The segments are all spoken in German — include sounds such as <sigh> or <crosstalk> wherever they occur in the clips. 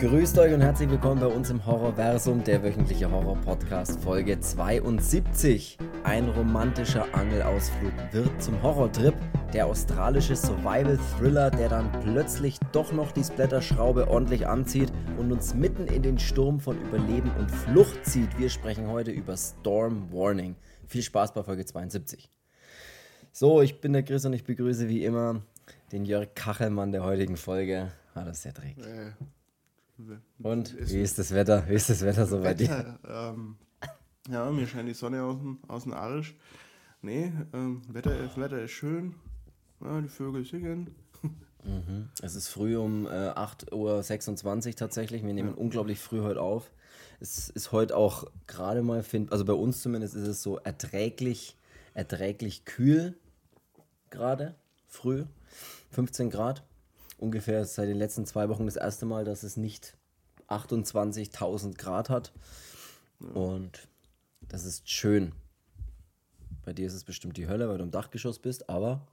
Grüßt euch und herzlich willkommen bei uns im Horrorversum, der wöchentliche Horror-Podcast, Folge 72. Ein romantischer Angelausflug wird zum Horrortrip. Der australische Survival-Thriller, der dann plötzlich doch noch die Splatterschraube ordentlich anzieht und uns mitten in den Sturm von Überleben und Flucht zieht. Wir sprechen heute über Storm Warning. Viel Spaß bei Folge 72. So, ich bin der Chris und ich begrüße wie immer den Jörg Kachelmann der heutigen Folge. Der Dreck. Äh, und wie ist das Wetter? Wie ist das Wetter so bei dir? Ähm, ja, mir scheint die Sonne aus dem, aus dem Arsch. Nee, ähm, Wetter, das Wetter ist schön. Ja, die Vögel singen. Mhm. Es ist früh um äh, 8.26 Uhr tatsächlich. Wir nehmen ja. unglaublich früh heute auf. Es ist heute auch gerade mal, find, also bei uns zumindest ist es so erträglich, erträglich kühl gerade, früh. 15 Grad. Ungefähr seit den letzten zwei Wochen das erste Mal, dass es nicht 28.000 Grad hat. Und das ist schön. Bei dir ist es bestimmt die Hölle, weil du im Dachgeschoss bist, aber.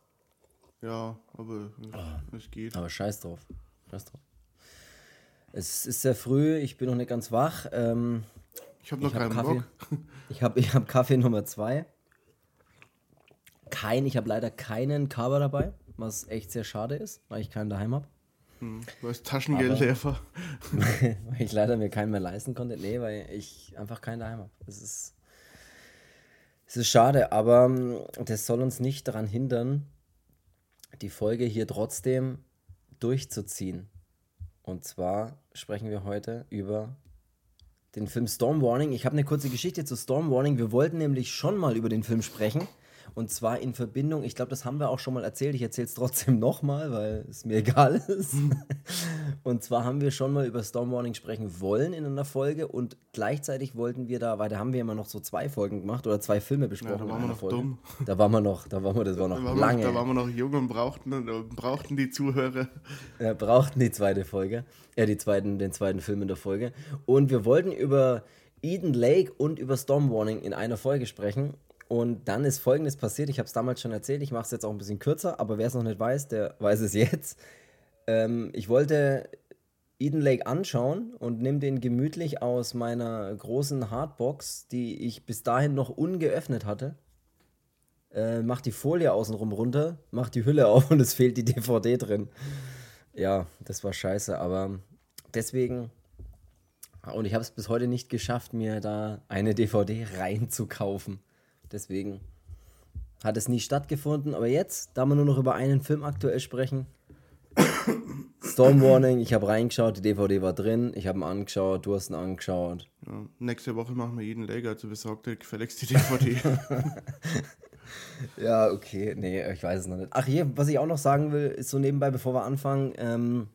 Ja, aber es geht. Aber scheiß drauf. Scheiß drauf. Es ist sehr früh, ich bin noch nicht ganz wach. Ähm, ich habe noch ich keinen hab Kaffee. Bock. <laughs> Ich habe ich hab Kaffee Nummer zwei. Kein, ich habe leider keinen Cover dabei, was echt sehr schade ist, weil ich keinen daheim habe. Hm, weil es Taschengeld leer war. <laughs> weil ich leider mir keinen mehr leisten konnte. Nee, weil ich einfach keinen daheim habe. Es ist, es ist schade, aber hm, das soll uns nicht daran hindern, die Folge hier trotzdem durchzuziehen. Und zwar sprechen wir heute über den Film Storm Warning. Ich habe eine kurze Geschichte zu Storm Warning. Wir wollten nämlich schon mal über den Film sprechen. Und zwar in Verbindung, ich glaube, das haben wir auch schon mal erzählt, ich erzähle es trotzdem <laughs> nochmal, weil es mir egal ist. <laughs> und zwar haben wir schon mal über Storm Warning sprechen wollen in einer Folge und gleichzeitig wollten wir da, weil da haben wir immer noch so zwei Folgen gemacht oder zwei Filme besprochen. Ja, da waren wir noch Folge. dumm. Da waren wir noch, da waren wir, das war noch da lange. Wir, da waren wir noch jung und brauchten, brauchten die Zuhörer. Ja, brauchten die zweite Folge, ja, die zweiten, den zweiten Film in der Folge. Und wir wollten über Eden Lake und über Storm Warning in einer Folge sprechen. Und dann ist Folgendes passiert. Ich habe es damals schon erzählt. Ich mache es jetzt auch ein bisschen kürzer, aber wer es noch nicht weiß, der weiß es <laughs> jetzt. Ähm, ich wollte Eden Lake anschauen und nehme den gemütlich aus meiner großen Hardbox, die ich bis dahin noch ungeöffnet hatte. Äh, mach die Folie außenrum runter, mach die Hülle <laughs> auf und es fehlt die DVD drin. Ja, das war scheiße, aber deswegen. Und ich habe es bis heute nicht geschafft, mir da eine DVD reinzukaufen. Deswegen hat es nie stattgefunden. Aber jetzt, da wir nur noch über einen Film aktuell sprechen, <coughs> Storm Warning, ich habe reingeschaut, die DVD war drin, ich habe ihn angeschaut, du hast ihn angeschaut. Ja, nächste Woche machen wir jeden Lager, also besorgt dir gefälligst die DVD. <laughs> ja, okay, nee, ich weiß es noch nicht. Ach hier, was ich auch noch sagen will, ist so nebenbei, bevor wir anfangen, ähm,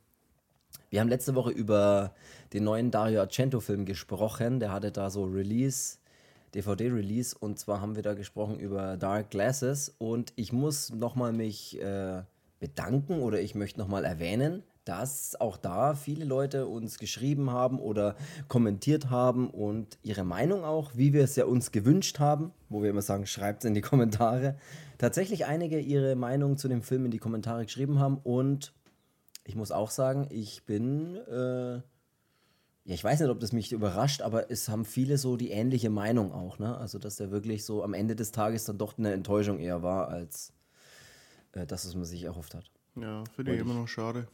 wir haben letzte Woche über den neuen Dario Argento-Film gesprochen, der hatte da so Release DVD-Release und zwar haben wir da gesprochen über Dark Glasses. Und ich muss nochmal mich äh, bedanken oder ich möchte nochmal erwähnen, dass auch da viele Leute uns geschrieben haben oder kommentiert haben und ihre Meinung auch, wie wir es ja uns gewünscht haben, wo wir immer sagen, schreibt es in die Kommentare, tatsächlich einige ihre Meinung zu dem Film in die Kommentare geschrieben haben. Und ich muss auch sagen, ich bin äh, ja, ich weiß nicht, ob das mich überrascht, aber es haben viele so die ähnliche Meinung auch, ne? Also, dass der wirklich so am Ende des Tages dann doch eine Enttäuschung eher war, als äh, das, was man sich erhofft hat. Ja, finde ich immer noch schade.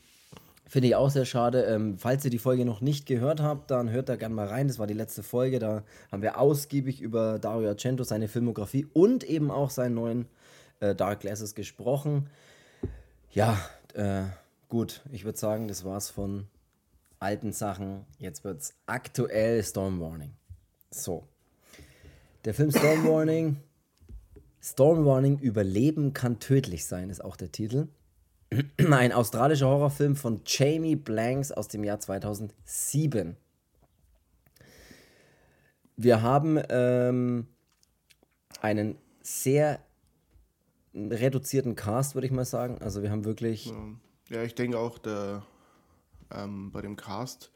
Finde ich auch sehr schade. Ähm, falls ihr die Folge noch nicht gehört habt, dann hört da gerne mal rein. Das war die letzte Folge. Da haben wir ausgiebig über Dario Argento, seine Filmografie und eben auch seinen neuen äh, Dark Glasses gesprochen. Ja, äh, gut. Ich würde sagen, das war's von alten Sachen. Jetzt wird es aktuell Storm Warning. So. Der Film Storm Warning. Storm Warning Überleben kann tödlich sein, ist auch der Titel. <clears throat> Ein australischer Horrorfilm von Jamie Blanks aus dem Jahr 2007. Wir haben ähm, einen sehr reduzierten Cast, würde ich mal sagen. Also wir haben wirklich. Ja, ich denke auch, der ähm, bei dem Cast.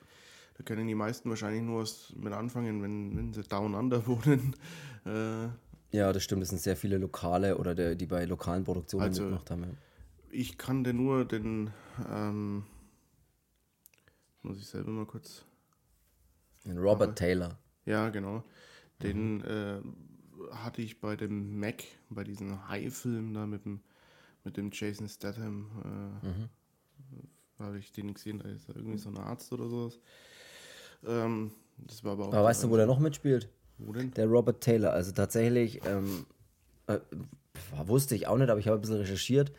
Da können die meisten wahrscheinlich nur was mit anfangen, wenn, wenn sie Down Under <laughs> wohnen. Äh, ja, das stimmt. Es sind sehr viele Lokale oder der, die bei lokalen Produktionen also, mitgemacht haben. Ja. Ich kannte nur den, ähm, muss ich selber mal kurz. Robert Aber, Taylor. Ja, genau. Den mhm. äh, hatte ich bei dem Mac, bei diesem High-Film da mit dem, mit dem Jason Statham, äh, mhm. Habe ich den gesehen, da ist irgendwie so ein Arzt oder sowas. Ähm, das war aber auch. Aber weißt du, wo der noch mitspielt? Wo denn? Der Robert Taylor. Also tatsächlich, ähm, äh, wusste ich auch nicht, aber ich habe ein bisschen recherchiert.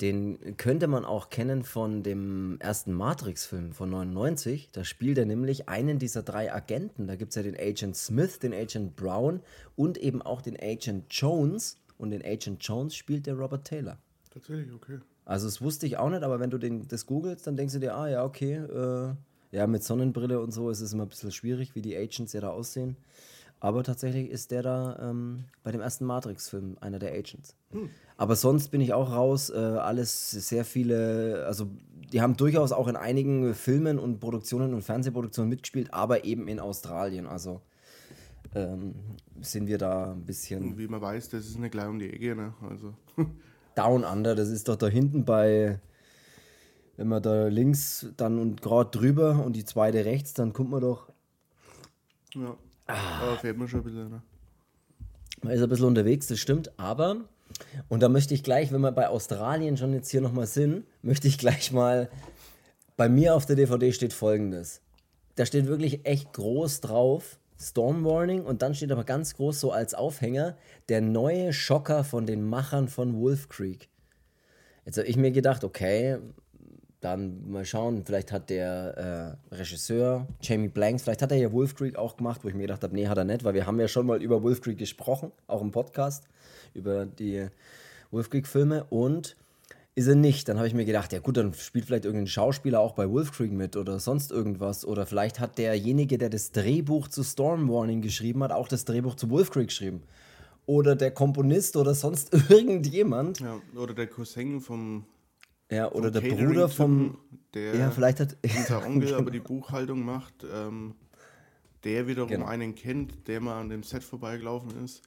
Den könnte man auch kennen von dem ersten Matrix-Film von 99. Da spielt er nämlich einen dieser drei Agenten. Da gibt es ja den Agent Smith, den Agent Brown und eben auch den Agent Jones. Und den Agent Jones spielt der Robert Taylor. Tatsächlich, okay. Also das wusste ich auch nicht, aber wenn du den, das googelst, dann denkst du dir, ah ja, okay, äh, ja, mit Sonnenbrille und so ist es immer ein bisschen schwierig, wie die Agents ja da aussehen. Aber tatsächlich ist der da ähm, bei dem ersten Matrix-Film einer der Agents. Hm. Aber sonst bin ich auch raus. Äh, alles sehr viele, also die haben durchaus auch in einigen Filmen und Produktionen und Fernsehproduktionen mitgespielt, aber eben in Australien. Also ähm, sind wir da ein bisschen. Und wie man weiß, das ist eine gleich um die Ecke, ne? Also. <laughs> Down Under, das ist doch da hinten bei, wenn man da links dann und gerade drüber und die zweite rechts, dann kommt man doch. Ja. Ah. Aber fährt man schon ein bisschen, ne? Man ist ein bisschen unterwegs, das stimmt, aber, und da möchte ich gleich, wenn wir bei Australien schon jetzt hier nochmal sind, möchte ich gleich mal, bei mir auf der DVD steht folgendes. Da steht wirklich echt groß drauf, Storm Warning, und dann steht aber ganz groß so als Aufhänger, der neue Schocker von den Machern von Wolf Creek. Jetzt habe ich mir gedacht, okay, dann mal schauen, vielleicht hat der äh, Regisseur Jamie Blanks, vielleicht hat er ja Wolf Creek auch gemacht, wo ich mir gedacht habe, nee, hat er nicht, weil wir haben ja schon mal über Wolf Creek gesprochen, auch im Podcast, über die Wolf Creek Filme und ist er nicht. Dann habe ich mir gedacht, ja gut, dann spielt vielleicht irgendein Schauspieler auch bei Wolf Creek mit oder sonst irgendwas. Oder vielleicht hat derjenige, der das Drehbuch zu Storm Warning geschrieben hat, auch das Drehbuch zu Wolf Creek geschrieben. Oder der Komponist oder sonst <laughs> irgendjemand. Ja, oder der Cousin vom ja, oder der Bruder vom. Der ja, vielleicht hat. Unser <laughs> Onkel aber die Buchhaltung macht, ähm, der wiederum genau. einen kennt, der mal an dem Set vorbeigelaufen ist.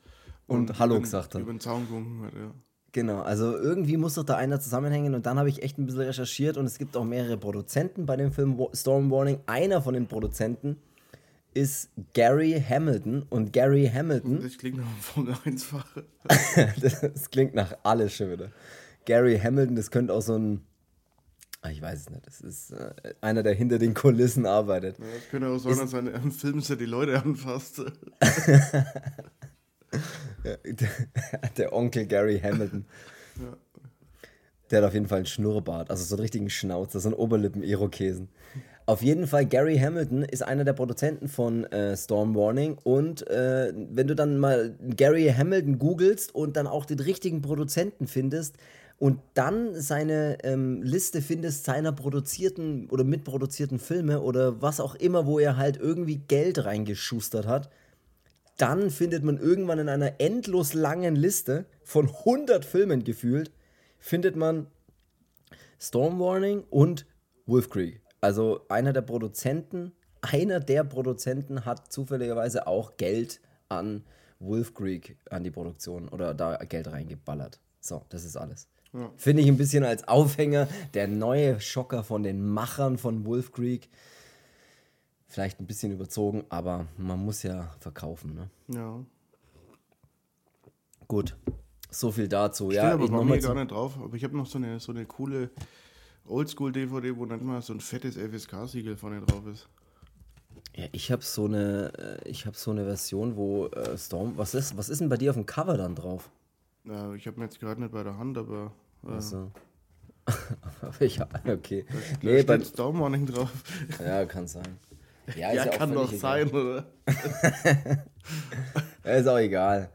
Und, und Hallo gesagt hat. Über den Zaun gewunken hat, ja. Genau, also irgendwie muss doch da einer zusammenhängen und dann habe ich echt ein bisschen recherchiert und es gibt auch mehrere Produzenten bei dem Film Storm Warning. Einer von den Produzenten ist Gary Hamilton und Gary Hamilton. Das klingt nach einem Formel 1-Fahrer. <laughs> das klingt nach alles schon wieder. Gary Hamilton, das könnte auch so ein. Ah, ich weiß es nicht. Das ist äh, einer, der hinter den Kulissen arbeitet. Ja, das könnte auch sein, dass er im Film so die Leute anfasst. <laughs> <laughs> der, Onkel Gary Hamilton. Der hat auf jeden Fall einen Schnurrbart, also so einen richtigen Schnauzer, so einen Oberlippen-Irokesen. Auf jeden Fall, Gary Hamilton ist einer der Produzenten von äh, Storm Warning. Und äh, wenn du dann mal Gary Hamilton googelst und dann auch den richtigen Produzenten findest, und dann seine ähm, Liste findest seiner produzierten oder mitproduzierten Filme oder was auch immer, wo er halt irgendwie Geld reingeschustert hat, dann findet man irgendwann in einer endlos langen Liste von 100 Filmen gefühlt, findet man Storm Warning und Wolf Creek. Also einer der Produzenten, einer der Produzenten hat zufälligerweise auch Geld an Wolf Creek, an die Produktion oder da Geld reingeballert. So, das ist alles. Ja. Finde ich ein bisschen als Aufhänger der neue Schocker von den Machern von Wolf Creek. Vielleicht ein bisschen überzogen, aber man muss ja verkaufen. Ne? Ja. Gut, so viel dazu. Steht ja, aber ich bei gar nicht drauf, aber ich habe noch so eine, so eine coole Oldschool-DVD, wo dann mal so ein fettes FSK-Siegel vorne drauf ist. Ja, ich habe so eine, äh, ich habe so eine Version, wo äh, Storm, was ist, was ist denn bei dir auf dem Cover dann drauf? Ja, ich habe mir jetzt gerade nicht bei der Hand, aber. Äh, Achso. ich, <laughs> okay. Da, nee, da steht Storm Warning drauf. Ja, kann sein. Ja, ja, kann doch sein, oder? <laughs> ist auch egal.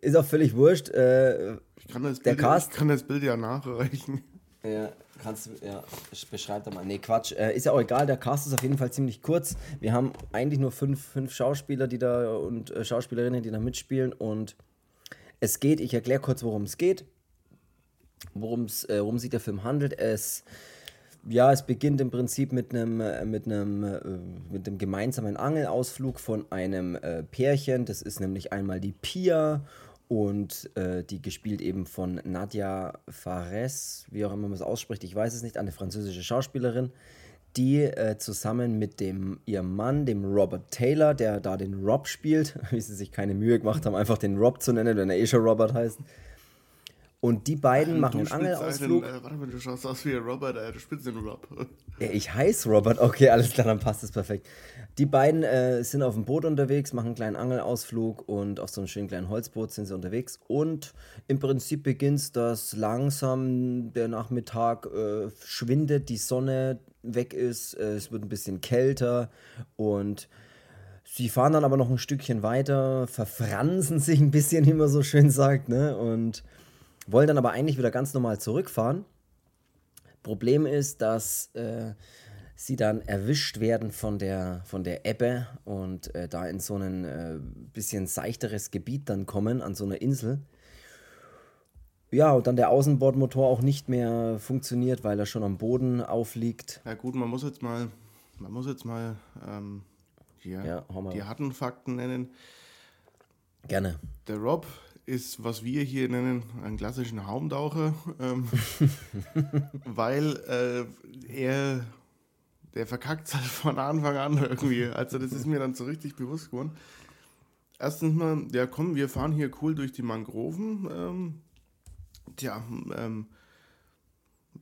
Ist auch völlig wurscht. Äh, ich, kann das der Bild, Cast, ich kann das Bild ja nachreichen. Ja, kannst ja, beschreib doch mal. Nee, Quatsch. Äh, ist ja auch egal, der Cast ist auf jeden Fall ziemlich kurz. Wir haben eigentlich nur fünf, fünf Schauspieler, die da und äh, Schauspielerinnen, die da mitspielen und es geht, ich erkläre kurz, worum es geht, worum äh, worum sich der Film handelt. Es, ja, es beginnt im Prinzip mit einem, äh, mit einem, äh, mit einem gemeinsamen Angelausflug von einem äh, Pärchen. Das ist nämlich einmal die Pia und äh, die gespielt eben von Nadia Fares, wie auch immer man es ausspricht, ich weiß es nicht, eine französische Schauspielerin, die äh, zusammen mit dem ihrem Mann, dem Robert Taylor, der da den Rob spielt, <laughs> wie sie sich keine Mühe gemacht haben, einfach den Rob zu nennen, wenn er eh schon Robert heißt. Und die beiden machen einen Angelausflug. Einen, äh, warte mal, du schaust aus wie Robert, äh, du spielst den Rob. <laughs> Ja, ich heiße Robert, okay, alles klar, dann passt es perfekt. Die beiden äh, sind auf dem Boot unterwegs, machen einen kleinen Angelausflug und auf so einem schönen kleinen Holzboot sind sie unterwegs. Und im Prinzip beginnt das langsam, der Nachmittag äh, schwindet, die Sonne weg ist, äh, es wird ein bisschen kälter und sie fahren dann aber noch ein Stückchen weiter, verfransen <laughs> sich ein bisschen, wie man so schön sagt, ne? Und wollen dann aber eigentlich wieder ganz normal zurückfahren. Problem ist, dass äh, sie dann erwischt werden von der, von der Ebbe und äh, da in so ein äh, bisschen seichteres Gebiet dann kommen, an so einer Insel. Ja, und dann der Außenbordmotor auch nicht mehr funktioniert, weil er schon am Boden aufliegt. Ja gut, man muss jetzt mal, man muss jetzt mal ähm, hier ja, die harten Fakten nennen. Gerne. Der Rob ist, was wir hier nennen, einen klassischen Haumtaucher, ähm, <laughs> weil äh, er, der verkackt halt von Anfang an irgendwie. Also das ist mir dann so richtig bewusst geworden. Erstens mal, ja komm, wir fahren hier cool durch die Mangroven. Ähm, tja, ähm,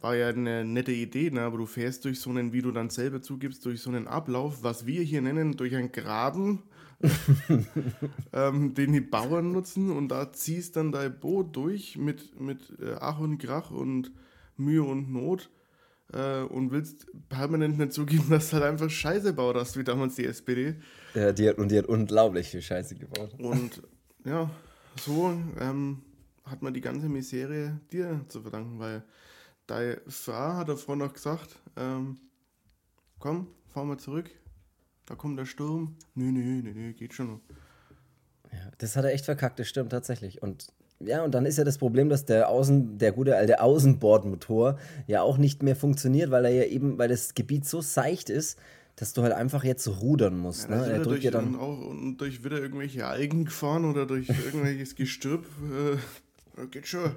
war ja eine nette Idee, ne? aber du fährst durch so einen, wie du dann selber zugibst, durch so einen Ablauf, was wir hier nennen, durch einen Graben <laughs> ähm, den die Bauern nutzen und da ziehst dann dein Boot durch mit, mit äh, Ach und Krach und Mühe und Not äh, und willst permanent nicht zugeben, <laughs> dass du halt einfach Scheiße baut hast, wie damals die SPD. Ja, die hat, und die hat unglaublich viel Scheiße gebaut. Und ja, so ähm, hat man die ganze Misere dir zu verdanken, weil deine Frau hat davor noch gesagt, ähm, komm, fahren wir zurück, da kommt der Sturm. Nö, nö, nö, nö, geht schon. Ja, das hat er echt verkackt, das stimmt tatsächlich. Und ja, und dann ist ja das Problem, dass der Außen, der gute alte Außenbordmotor ja auch nicht mehr funktioniert, weil er ja eben, weil das Gebiet so seicht ist, dass du halt einfach jetzt rudern musst. Ja, ne? Er drückt ja dann auch und durch wieder irgendwelche Algen gefahren oder durch <laughs> irgendwelches Gestrüpp. Äh, geht schon.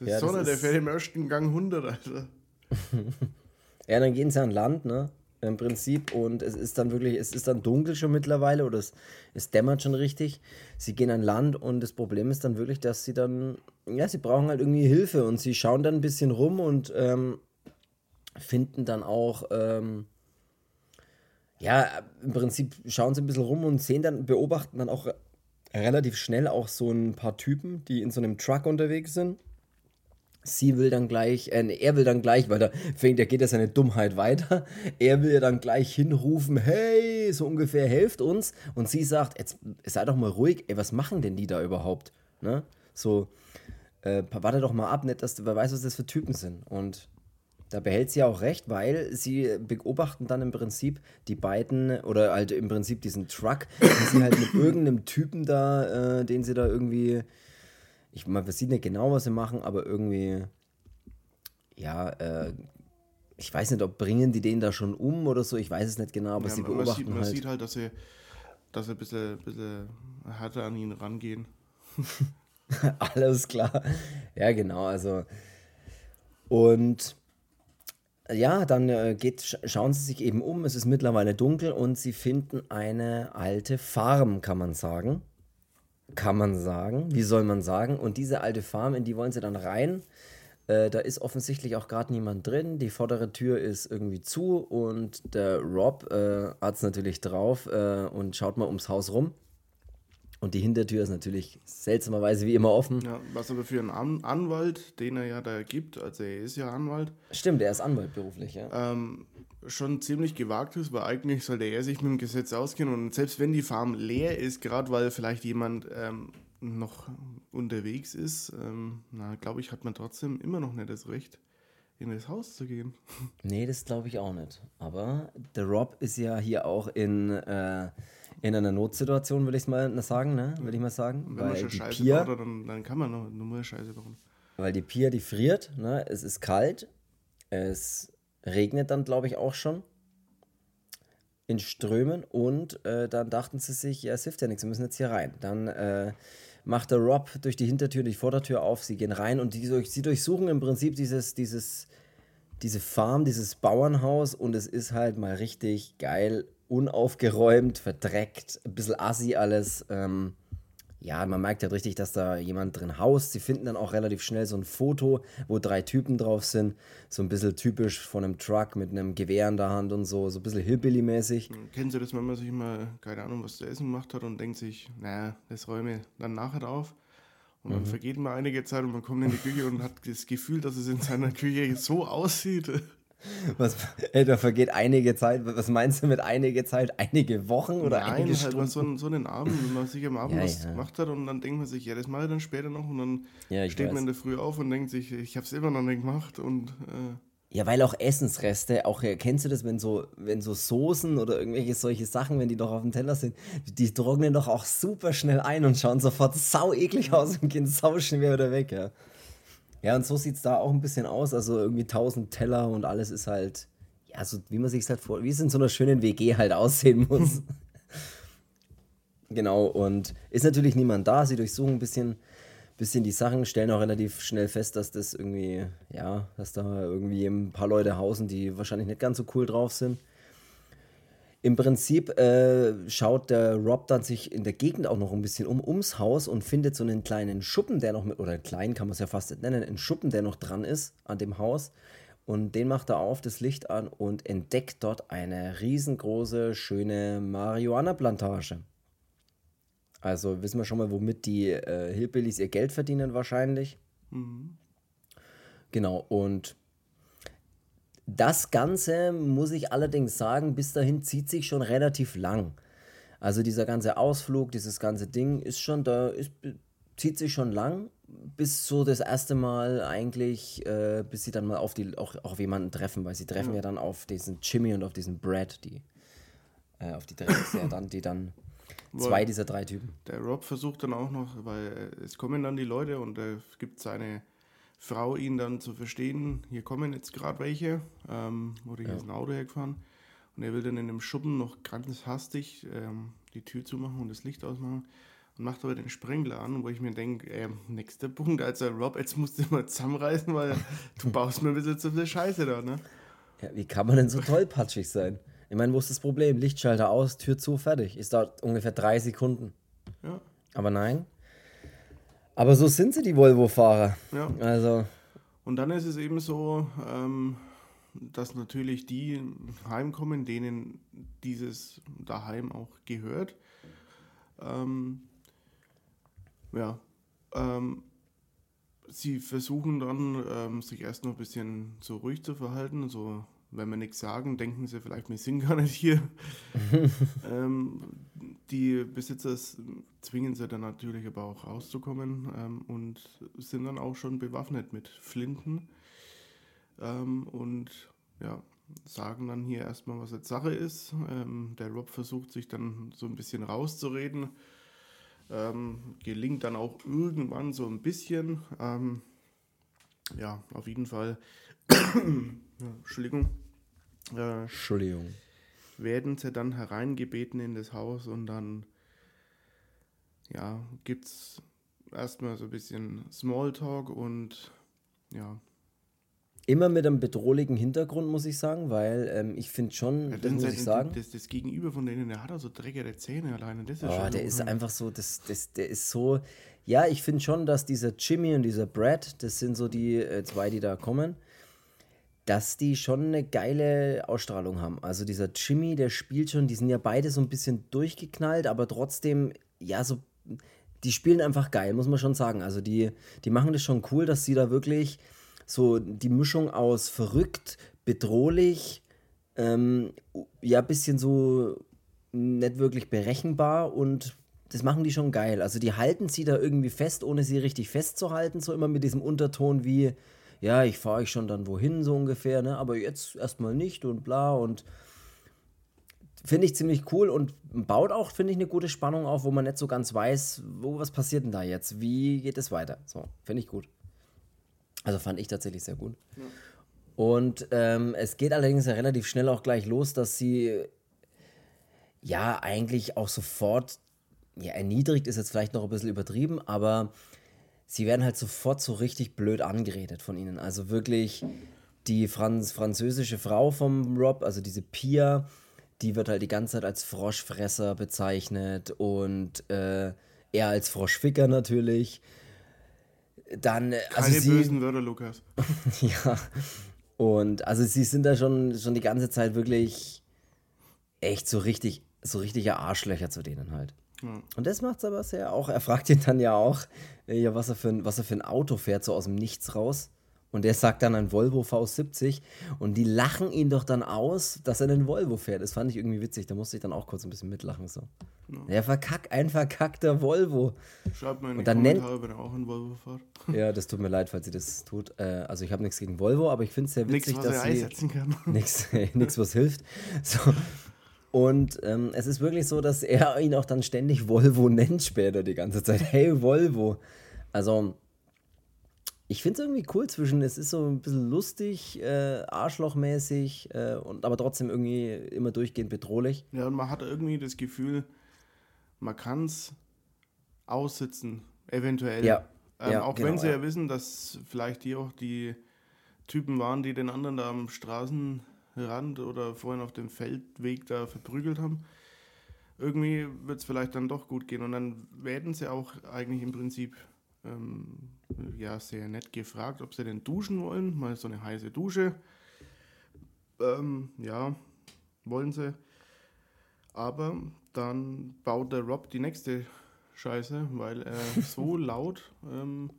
Das ja, Sonne, der fährt im ersten Gang 100, Alter. <laughs> ja, dann gehen sie an Land, ne? Im Prinzip. Und es ist dann wirklich, es ist dann dunkel schon mittlerweile oder es, es dämmert schon richtig. Sie gehen an Land und das Problem ist dann wirklich, dass sie dann, ja, sie brauchen halt irgendwie Hilfe und sie schauen dann ein bisschen rum und ähm, finden dann auch, ähm, ja, im Prinzip schauen sie ein bisschen rum und sehen dann, beobachten dann auch relativ schnell auch so ein paar Typen, die in so einem Truck unterwegs sind Sie will dann gleich, äh, er will dann gleich, weil da fängt, da geht ja seine Dummheit weiter. Er will ja dann gleich hinrufen, hey, so ungefähr, helft uns. Und sie sagt, jetzt sei doch mal ruhig, ey, was machen denn die da überhaupt? Ne? So, äh, warte doch mal ab, nicht, dass du, wer weiß, was das für Typen sind. Und da behält sie auch recht, weil sie beobachten dann im Prinzip die beiden, oder halt im Prinzip diesen Truck, die sie halt mit <coughs> irgendeinem Typen da, äh, den sie da irgendwie ich man sieht nicht genau, was sie machen, aber irgendwie, ja, äh, ich weiß nicht, ob bringen die den da schon um oder so, ich weiß es nicht genau, aber ja, sie beobachten man sieht, man halt. sieht halt, dass sie, dass sie ein bisschen, bisschen härter an ihn rangehen. <laughs> Alles klar. Ja, genau, also und ja, dann äh, geht, schauen sie sich eben um, es ist mittlerweile dunkel und sie finden eine alte Farm, kann man sagen kann man sagen. Wie soll man sagen? Und diese alte Farm, in die wollen sie dann rein. Äh, da ist offensichtlich auch gerade niemand drin. Die vordere Tür ist irgendwie zu und der Rob äh, hat es natürlich drauf äh, und schaut mal ums Haus rum. Und die Hintertür ist natürlich seltsamerweise wie immer offen. Ja, was aber für einen An Anwalt, den er ja da gibt, also er ist ja Anwalt. Stimmt, er ist Anwalt beruflich, ja. Ähm, schon ziemlich gewagt ist, weil eigentlich sollte er sich mit dem Gesetz auskennen. Und selbst wenn die Farm leer ist, gerade weil vielleicht jemand ähm, noch unterwegs ist, ähm, na, glaube ich, hat man trotzdem immer noch nicht das Recht, in das Haus zu gehen. <laughs> Nee, das glaube ich auch nicht. Aber der Rob ist ja hier auch in. Äh, in einer Notsituation, würde ich mal sagen, ne? Würde ich mal sagen. Wenn weil man schon die Scheiße Pia, baut, dann, dann kann man nur, nur Scheiße bauen. Weil die Pia, die friert, ne? Es ist kalt. Es regnet dann, glaube ich, auch schon. In Strömen. Und äh, dann dachten sie sich, ja, es hilft ja nichts, wir müssen jetzt hier rein. Dann äh, macht der Rob durch die Hintertür, die Vordertür auf, sie gehen rein und die, sie durchsuchen im Prinzip dieses, dieses diese Farm, dieses Bauernhaus und es ist halt mal richtig geil, unaufgeräumt, verdreckt, ein bisschen assi alles. Ähm, ja, man merkt halt richtig, dass da jemand drin haust. Sie finden dann auch relativ schnell so ein Foto, wo drei Typen drauf sind. So ein bisschen typisch von einem Truck mit einem Gewehr in der Hand und so, so ein bisschen Hillbilly-mäßig. Kennen Sie das, wenn man sich mal, keine Ahnung, was zu essen gemacht hat und denkt sich, naja, das räume ich dann nachher auf. Und dann mhm. vergeht mal einige Zeit und man kommt in die Küche und hat das Gefühl, dass es in seiner Küche so aussieht. Was, ey, da vergeht einige Zeit. Was meinst du mit einige Zeit? Einige Wochen oder Nein, einige halt mal so, so einen Abend, wenn man sich am Abend ja, was ja. gemacht hat und dann denkt man sich, ja, das mache ich dann später noch und dann ja, steht weiß. man in der Früh auf und denkt sich, ich habe es immer noch nicht gemacht und äh, ja, weil auch Essensreste, auch kennst du das, wenn so, wenn so Soßen oder irgendwelche solche Sachen, wenn die doch auf dem Teller sind, die trocknen doch auch super schnell ein und schauen sofort sau eklig aus und gehen sau schnell wieder weg, ja. Ja, und so sieht es da auch ein bisschen aus. Also irgendwie tausend Teller und alles ist halt, ja, so wie man sich halt vor, wie es in so einer schönen WG halt <laughs> aussehen muss. <laughs> genau, und ist natürlich niemand da. Sie durchsuchen ein bisschen, bisschen die Sachen, stellen auch relativ schnell fest, dass das irgendwie, ja, dass da irgendwie ein paar Leute hausen, die wahrscheinlich nicht ganz so cool drauf sind. Im Prinzip äh, schaut der Rob dann sich in der Gegend auch noch ein bisschen um, ums Haus und findet so einen kleinen Schuppen, der noch mit, oder klein kann man es ja fast nicht nennen, einen Schuppen, der noch dran ist an dem Haus. Und den macht er auf, das Licht an und entdeckt dort eine riesengroße, schöne Marihuana-Plantage. Also wissen wir schon mal, womit die äh, Hillbillies ihr Geld verdienen wahrscheinlich. Mhm. Genau, und das Ganze, muss ich allerdings sagen, bis dahin zieht sich schon relativ lang. Also dieser ganze Ausflug, dieses ganze Ding ist schon da, ist, zieht sich schon lang, bis so das erste Mal eigentlich, äh, bis sie dann mal auf die, auch, auch auf jemanden treffen, weil sie treffen ja, ja dann auf diesen Jimmy und auf diesen Brad, die, äh, auf die treffen ja dann, die dann zwei dieser drei Typen. Der Rob versucht dann auch noch, weil es kommen dann die Leute und er gibt seine Frau ihn dann zu verstehen, hier kommen jetzt gerade welche, ähm, oder hier ja. ist ein Auto hergefahren. Und er will dann in dem Schuppen noch ganz hastig ähm, die Tür zumachen und das Licht ausmachen und macht aber den Sprengler an, wo ich mir denke, äh, nächster Punkt, also Rob, jetzt musst du mal zusammenreißen, weil <laughs> du baust mir ein bisschen zu viel Scheiße da, ne? Ja, wie kann man denn so tollpatschig sein? Ich meine, wo ist das Problem? Lichtschalter aus, Tür zu, fertig. Ist dauert ungefähr drei Sekunden. Ja. Aber nein, aber so sind sie, die Volvo-Fahrer. Ja. Also. Und dann ist es eben so, ähm, dass natürlich die heimkommen, denen dieses daheim auch gehört. Ähm, ja. Ähm, sie versuchen dann, ähm, sich erst noch ein bisschen so ruhig zu verhalten, so wenn wir nichts sagen, denken sie vielleicht, wir sind gar nicht hier. <laughs> die Besitzer zwingen sie dann natürlich aber auch rauszukommen ähm, und sind dann auch schon bewaffnet mit Flinten ähm, und ja, sagen dann hier erstmal, was jetzt Sache ist. Ähm, der Rob versucht sich dann so ein bisschen rauszureden. Ähm, gelingt dann auch irgendwann so ein bisschen. Ähm, ja, auf jeden Fall. <coughs> Entschuldigung. Äh, Entschuldigung. Werden sie dann hereingebeten in das Haus und dann, ja, gibt es erstmal so ein bisschen Smalltalk und ja. Immer mit einem bedrohlichen Hintergrund, muss ich sagen, weil ähm, ich finde schon, ja, das muss ich sagen. Das, das, Gegenüber von denen, der hat auch so dreckige Zähne alleine. Das ist oh, der ist einfach so, das, das, der ist so. Ja, ich finde schon, dass dieser Jimmy und dieser Brad, das sind so die äh, zwei, die da kommen dass die schon eine geile Ausstrahlung haben. Also dieser Jimmy, der spielt schon, die sind ja beide so ein bisschen durchgeknallt, aber trotzdem, ja, so, die spielen einfach geil, muss man schon sagen. Also die, die machen das schon cool, dass sie da wirklich so die Mischung aus verrückt, bedrohlich, ähm, ja, bisschen so nicht wirklich berechenbar und das machen die schon geil. Also die halten sie da irgendwie fest, ohne sie richtig festzuhalten, so immer mit diesem Unterton wie, ja, ich fahre euch schon dann wohin, so ungefähr, ne? aber jetzt erstmal nicht und bla und finde ich ziemlich cool und baut auch, finde ich, eine gute Spannung auf, wo man nicht so ganz weiß, wo was passiert denn da jetzt, wie geht es weiter. So, finde ich gut. Also fand ich tatsächlich sehr gut. Ja. Und ähm, es geht allerdings ja relativ schnell auch gleich los, dass sie ja eigentlich auch sofort, ja, erniedrigt ist jetzt vielleicht noch ein bisschen übertrieben, aber sie werden halt sofort so richtig blöd angeredet von ihnen. Also wirklich, die Franz französische Frau vom Rob, also diese Pia, die wird halt die ganze Zeit als Froschfresser bezeichnet und äh, er als Froschficker natürlich. Dann, äh, also Keine sie, bösen Wörter, Lukas. <laughs> ja. Und also sie sind da schon, schon die ganze Zeit wirklich echt so richtig, so richtige Arschlöcher zu denen halt. Ja. Und das macht's aber sehr auch. Er fragt ihn dann ja auch, äh, ja, was er für ein, was er für ein Auto fährt, so aus dem Nichts raus. Und er sagt dann ein Volvo V70 und die lachen ihn doch dann aus, dass er einen Volvo fährt. Das fand ich irgendwie witzig, da musste ich dann auch kurz ein bisschen mitlachen. So. Der verkack, ein verkackter Volvo. Schreibt mal in die Und dann nennt- Kommentare, wenn ihr auch ein Volvo fahrt. <laughs> Ja, das tut mir leid, falls sie das tut. Äh, also ich habe nichts gegen Volvo, aber ich finde es sehr witzig, was er dass sie einsetzen kann. <laughs> nichts, nichts was hilft. So. Und ähm, es ist wirklich so, dass er <laughs> ihn auch dann ständig Volvo nennt später die ganze Zeit. <laughs> Hey Volvo. Also ich finde es irgendwie cool zwischen, es ist so ein bisschen lustig, äh, arschlochmäßig, äh, und, aber trotzdem irgendwie immer durchgehend bedrohlich. Ja, und man hat irgendwie das Gefühl, man kann es aussitzen, eventuell. Ja, Ähm, ja, auch genau, wenn sie ja. ja. wissen, dass vielleicht die auch die Typen waren, die den anderen da am Straßenrand oder vorhin auf dem Feldweg da verprügelt haben. Irgendwie wird es vielleicht dann doch gut gehen. Und dann werden sie auch eigentlich im Prinzip ähm, ja, sehr nett gefragt, ob sie denn duschen wollen. Mal so eine heiße Dusche. Ähm, ja, wollen sie. Aber dann baut der Rob die nächste Scheiße, weil er <laughs> so laut ähm,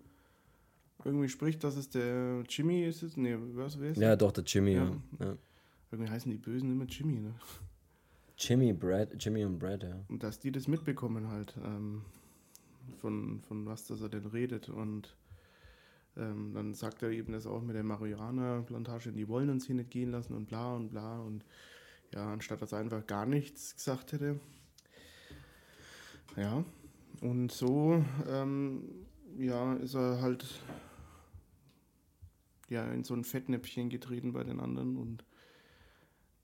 irgendwie spricht, dass es der Jimmy ist. es? Nee, was wer ist Ja, doch, der Jimmy. Ja. Ja. Irgendwie heißen die Bösen immer Jimmy, ne? Jimmy, Brad, Jimmy und Brad, ja. Und dass die das mitbekommen halt, ähm, von, von was das er denn redet. Und ähm, dann sagt er eben das auch mit der Marihuana-Plantage, die wollen uns hier nicht gehen lassen und bla und bla. Und ja, anstatt dass er einfach gar nichts gesagt hätte. Ja, und so, ähm, ja, ist er halt ja, in so ein Fettnäpfchen getreten bei den anderen und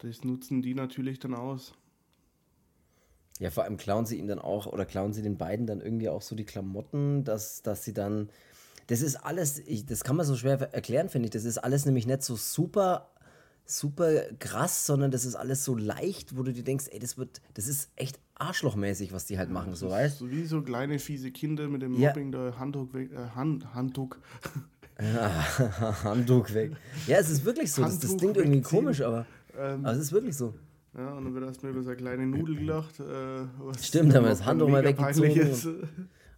das nutzen die natürlich dann aus. Ja, vor allem klauen sie ihm dann auch, oder klauen sie den beiden dann irgendwie auch so die Klamotten, dass, dass sie dann. Das ist alles, ich, das kann man so schwer erklären, finde ich. Das ist alles nämlich nicht so super, super krass, sondern das ist alles so leicht, wo du dir denkst, ey, das wird, das ist echt arschlochmäßig, was die halt machen, so weißt So wie so kleine fiese Kinder mit dem Ja. Mobbing da Handtuch weg, äh, Hand, Handtuch. <laughs> Handtuch weg. Ja, es ist wirklich so. Das, das klingt irgendwie komisch, aber, Ähm, aber es ist wirklich so. ja, und dann wird erstmal über so eine kleine Nudel gelacht. Äh, Stimmt, haben wir das Handtuch mal weggezogen.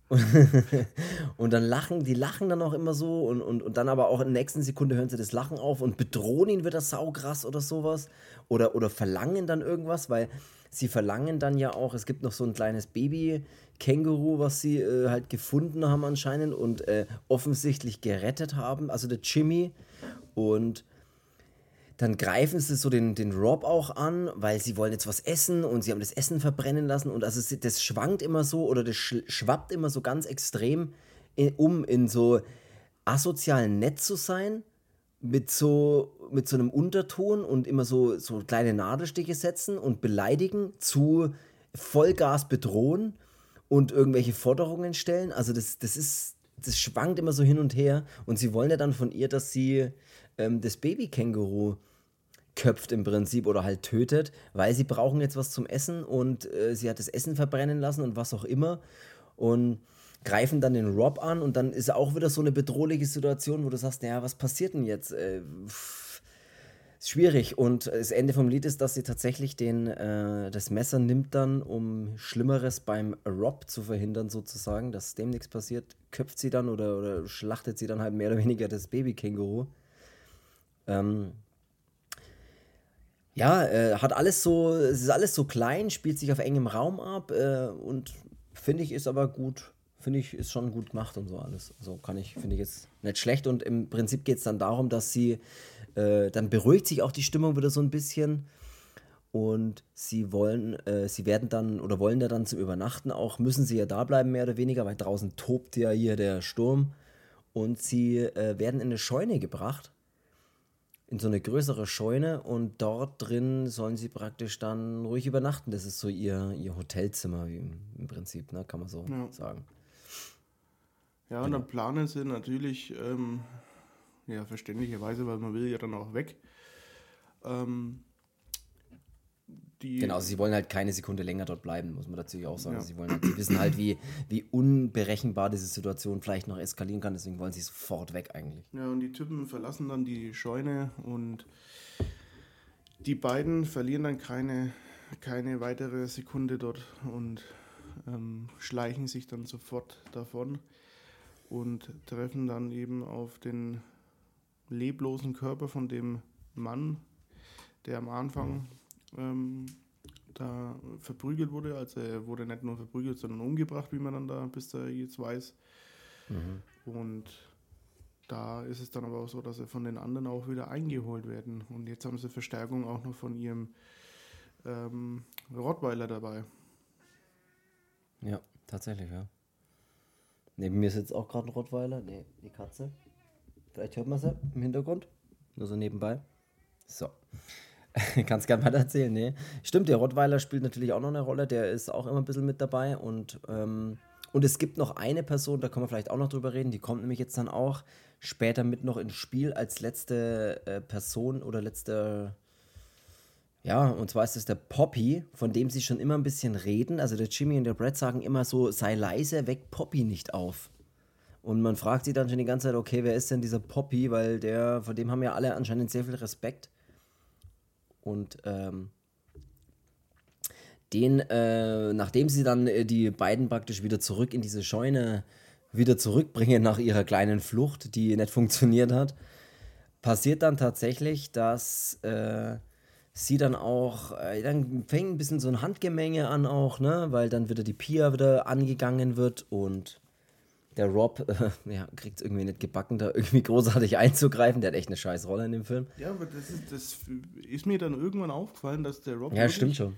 <laughs> Und dann lachen, die lachen dann auch immer so und, und, und dann aber auch in der nächsten Sekunde hören sie das Lachen auf und bedrohen ihn wieder saukrass oder sowas. Oder, oder verlangen dann irgendwas, weil sie verlangen dann ja auch, es gibt noch so ein kleines Baby-Känguru, was sie äh, halt gefunden haben anscheinend und äh, offensichtlich gerettet haben, also der Jimmy. Und dann greifen sie so den, den Rob auch an, weil sie wollen jetzt was essen und sie haben das Essen verbrennen lassen und also das schwankt immer so oder das sch schwappt immer so ganz extrem in, um in so asozialen nett zu sein mit so mit so einem Unterton und immer so so kleine Nadelstiche setzen und beleidigen zu Vollgas bedrohen und irgendwelche Forderungen stellen. Also das, das ist, das schwankt immer so hin und her. Und sie wollen ja dann von ihr, dass sie ähm, das Babykänguru köpft im Prinzip oder halt tötet, weil sie brauchen jetzt was zum Essen und äh, sie hat das Essen verbrennen lassen und was auch immer. Und greifen dann den Rob an und dann ist auch wieder so eine bedrohliche Situation, wo du sagst, naja, was passiert denn jetzt? Äh, schwierig. Und das Ende vom Lied ist, dass sie tatsächlich den, äh, das Messer nimmt dann, um Schlimmeres beim Rob zu verhindern, sozusagen, dass dem nichts passiert, köpft sie dann oder, oder schlachtet sie dann halt mehr oder weniger das Babykänguru. Ähm, ja, äh, hat alles so, es ist alles so klein, spielt sich auf engem Raum ab äh, und finde ich ist aber gut, finde ich ist schon gut gemacht und so alles. Also kann ich, finde ich jetzt nicht schlecht. Und im Prinzip geht es dann darum, dass sie, äh, dann beruhigt sich auch die Stimmung wieder so ein bisschen. Und sie wollen, äh, sie werden dann oder wollen da dann zum Übernachten auch, müssen sie ja da bleiben mehr oder weniger, weil draußen tobt ja hier der Sturm. Und sie äh, werden in eine Scheune gebracht in so eine größere Scheune und dort drin sollen sie praktisch dann ruhig übernachten. Das ist so ihr, ihr Hotelzimmer wie im, im Prinzip, ne? kann man so Ja. sagen. Ja, und dann planen sie natürlich ähm, ja, verständlicherweise, weil man will ja dann auch weg. Ähm, die genau, sie wollen halt keine Sekunde länger dort bleiben, muss man dazu auch sagen. Ja. Sie, wollen halt, sie wissen halt, wie, wie unberechenbar diese Situation vielleicht noch eskalieren kann, deswegen wollen sie sofort weg eigentlich. Ja, und die Typen verlassen dann die Scheune und die beiden verlieren dann keine, keine weitere Sekunde dort und ähm, schleichen sich dann sofort davon und treffen dann eben auf den leblosen Körper von dem Mann, der am Anfang ähm, da verprügelt wurde. Also er wurde nicht nur verprügelt, sondern umgebracht, wie man dann da bis da jetzt weiß. Mhm. Und da ist es dann aber auch so, dass er von den anderen auch wieder eingeholt werden. Und jetzt haben sie Verstärkung auch noch von ihrem ähm, Rottweiler dabei. Ja, tatsächlich, ja. Neben mir sitzt auch gerade ein Rottweiler. Nee, die Katze. Vielleicht hört man sie im Hintergrund. Nur so nebenbei. So. <laughs> Kannst gerne weiter erzählen, nee. Stimmt, der Rottweiler spielt natürlich auch noch eine Rolle. Der ist auch immer ein bisschen mit dabei. Und, ähm, und es gibt noch eine Person, da können wir vielleicht auch noch drüber reden. Die kommt nämlich jetzt dann auch später mit noch ins Spiel als letzte äh, Person oder letzte ja, und zwar ist es der Poppy, von dem sie schon immer ein bisschen reden. Also der Jimmy und der Brad sagen immer so, sei leise, weck Poppy nicht auf. Und man fragt sich dann schon die ganze Zeit, okay, wer ist denn dieser Poppy? Weil der, von dem haben ja alle anscheinend sehr viel Respekt. Und ähm, den, äh, nachdem sie dann äh, die beiden praktisch wieder zurück in diese Scheune wieder zurückbringen nach ihrer kleinen Flucht, die nicht funktioniert hat, passiert dann tatsächlich, dass äh, sie dann auch, äh, dann fängt ein bisschen so ein Handgemenge an auch, ne, weil dann wieder die Pia wieder angegangen wird und der Rob äh, <laughs> ja, kriegt es irgendwie nicht gebacken, da irgendwie großartig <laughs> einzugreifen. Der hat echt eine scheiß Rolle in dem Film. Ja, aber das ist, das ist mir dann irgendwann aufgefallen, dass der Rob. Ja, stimmt schon.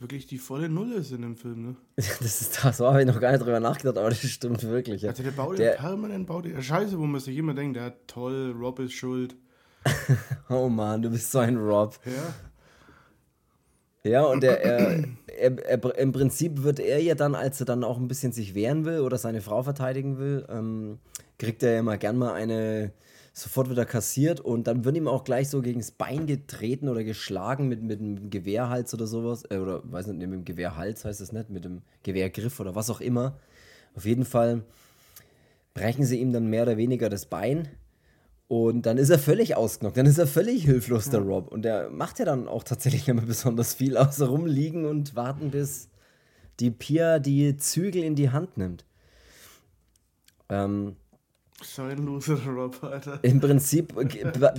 Wirklich die volle Null ist in dem Film, ne? <laughs> das ist das, so habe ich noch gar nicht drüber nachgedacht, aber das stimmt wirklich. Ja. Also der baut der, permanent baut ja Scheiße, wo man sich immer denkt, der hat toll, Rob ist schuld. oh Mann, du bist so ein Rob. Ja. Ja, und er, er, er, er, im Prinzip wird er ja dann, als er dann auch ein bisschen sich wehren will oder seine Frau verteidigen will, ähm, kriegt er ja mal gern mal eine sofort wieder kassiert und dann wird ihm auch gleich so gegen das Bein getreten oder geschlagen mit, mit einem Gewehrhals oder sowas. Äh, oder weiß nicht, mit dem Gewehrhals heißt es nicht, mit dem Gewehrgriff oder was auch immer. Auf jeden Fall brechen sie ihm dann mehr oder weniger das Bein und dann ist er völlig ausgenockt, dann ist er völlig hilflos, der Rob. Und der macht ja dann auch tatsächlich immer besonders viel, außer rumliegen und warten, bis die Pia die Zügel in die Hand nimmt. Ähm, ein Loser, Rob, Alter. Im Prinzip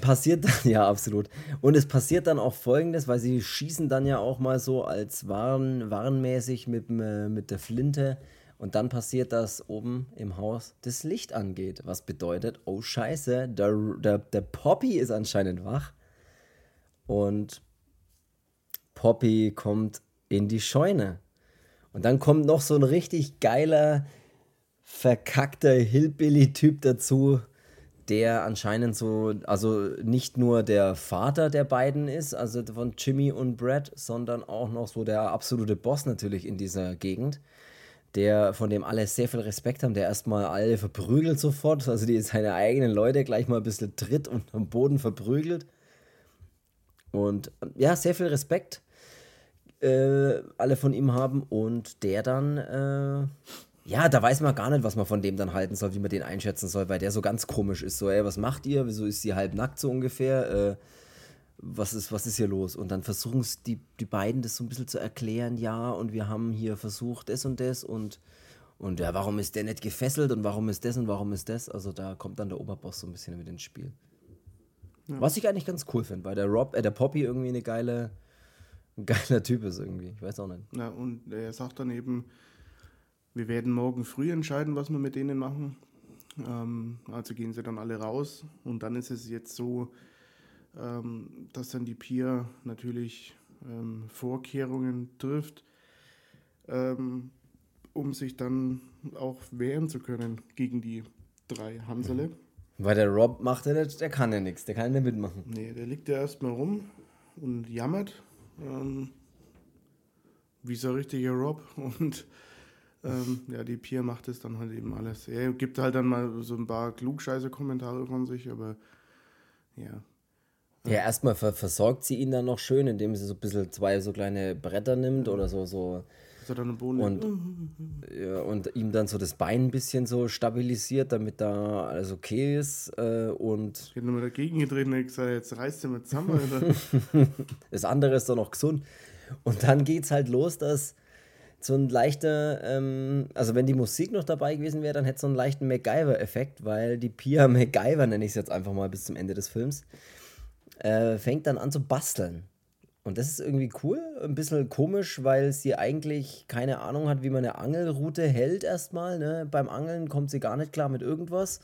passiert dann, ja, absolut. Und es passiert dann auch folgendes, weil sie schießen dann ja auch mal so als Waren, warenmäßig mit, äh, mit der Flinte und dann passiert, dass oben im Haus das Licht angeht. Was bedeutet, oh Scheiße, der, der, der Poppy ist anscheinend wach. Und Poppy kommt in die Scheune. Und dann kommt noch so ein richtig geiler, verkackter Hillbilly-Typ dazu, der anscheinend so, also nicht nur der Vater der beiden ist, also von Jimmy und Brad, sondern auch noch so der absolute Boss natürlich in dieser Gegend der, von dem alle sehr viel Respekt haben, der erstmal alle verprügelt sofort, also die seine eigenen Leute gleich mal ein bisschen tritt und am Boden verprügelt. Und ja, sehr viel Respekt äh, alle von ihm haben und der dann, äh, ja, da weiß man gar nicht, was man von dem dann halten soll, wie man den einschätzen soll, weil der so ganz komisch ist. So, ey, was macht ihr? Wieso ist sie halb nackt so ungefähr? Äh, was ist, was ist hier los? Und dann versuchen es die, die beiden das so ein bisschen zu erklären, ja, und wir haben hier versucht das und das und, und ja, warum ist der nicht gefesselt und warum ist das und warum ist das? Also da kommt dann der Oberboss so ein bisschen mit ins Spiel. Ja. Was ich eigentlich ganz cool finde, weil der Rob, äh, der Poppy irgendwie eine geile, ein geiler Typ ist irgendwie. Ich weiß auch nicht. Ja, und er sagt dann eben, wir werden morgen früh entscheiden, was wir mit denen machen. Ähm, also gehen sie dann alle raus und dann ist es jetzt so, ähm, dass dann die Pier natürlich ähm, Vorkehrungen trifft, ähm, um sich dann auch wehren zu können gegen die drei Hansele. Weil der Rob macht ja nicht, der kann ja nichts, der kann ja nicht mitmachen. Nee, der liegt ja erstmal rum und jammert. Ähm, wie so richtiger Rob. <laughs> Und Ähm, ja, die Pia macht es dann halt eben alles. Er gibt halt dann mal so ein paar klugscheiße Kommentare von sich, aber ja. Ja, erstmal ver versorgt sie ihn dann noch schön, indem sie so ein bisschen zwei so kleine Bretter nimmt oder so, so. Und, ja, und ihm dann so das Bein ein bisschen so stabilisiert, damit da alles okay ist. Äh, und Ich hätte nochmal dagegen gedreht und gesagt, jetzt reißt er mal zusammen. <laughs> Das andere ist dann noch gesund. Und dann geht's halt los, dass so ein leichter, ähm, also wenn die Musik noch dabei gewesen wäre, dann hätte es so einen leichten MacGyver-Effekt, weil die Pia <laughs> MacGyver, nenne ich es jetzt einfach mal bis zum Ende des Films, äh, fängt dann an zu basteln. Und das ist irgendwie cool, ein bisschen komisch, weil sie eigentlich keine Ahnung hat, wie man eine Angelroute hält erstmal. Ne? Beim Angeln kommt sie gar nicht klar mit irgendwas.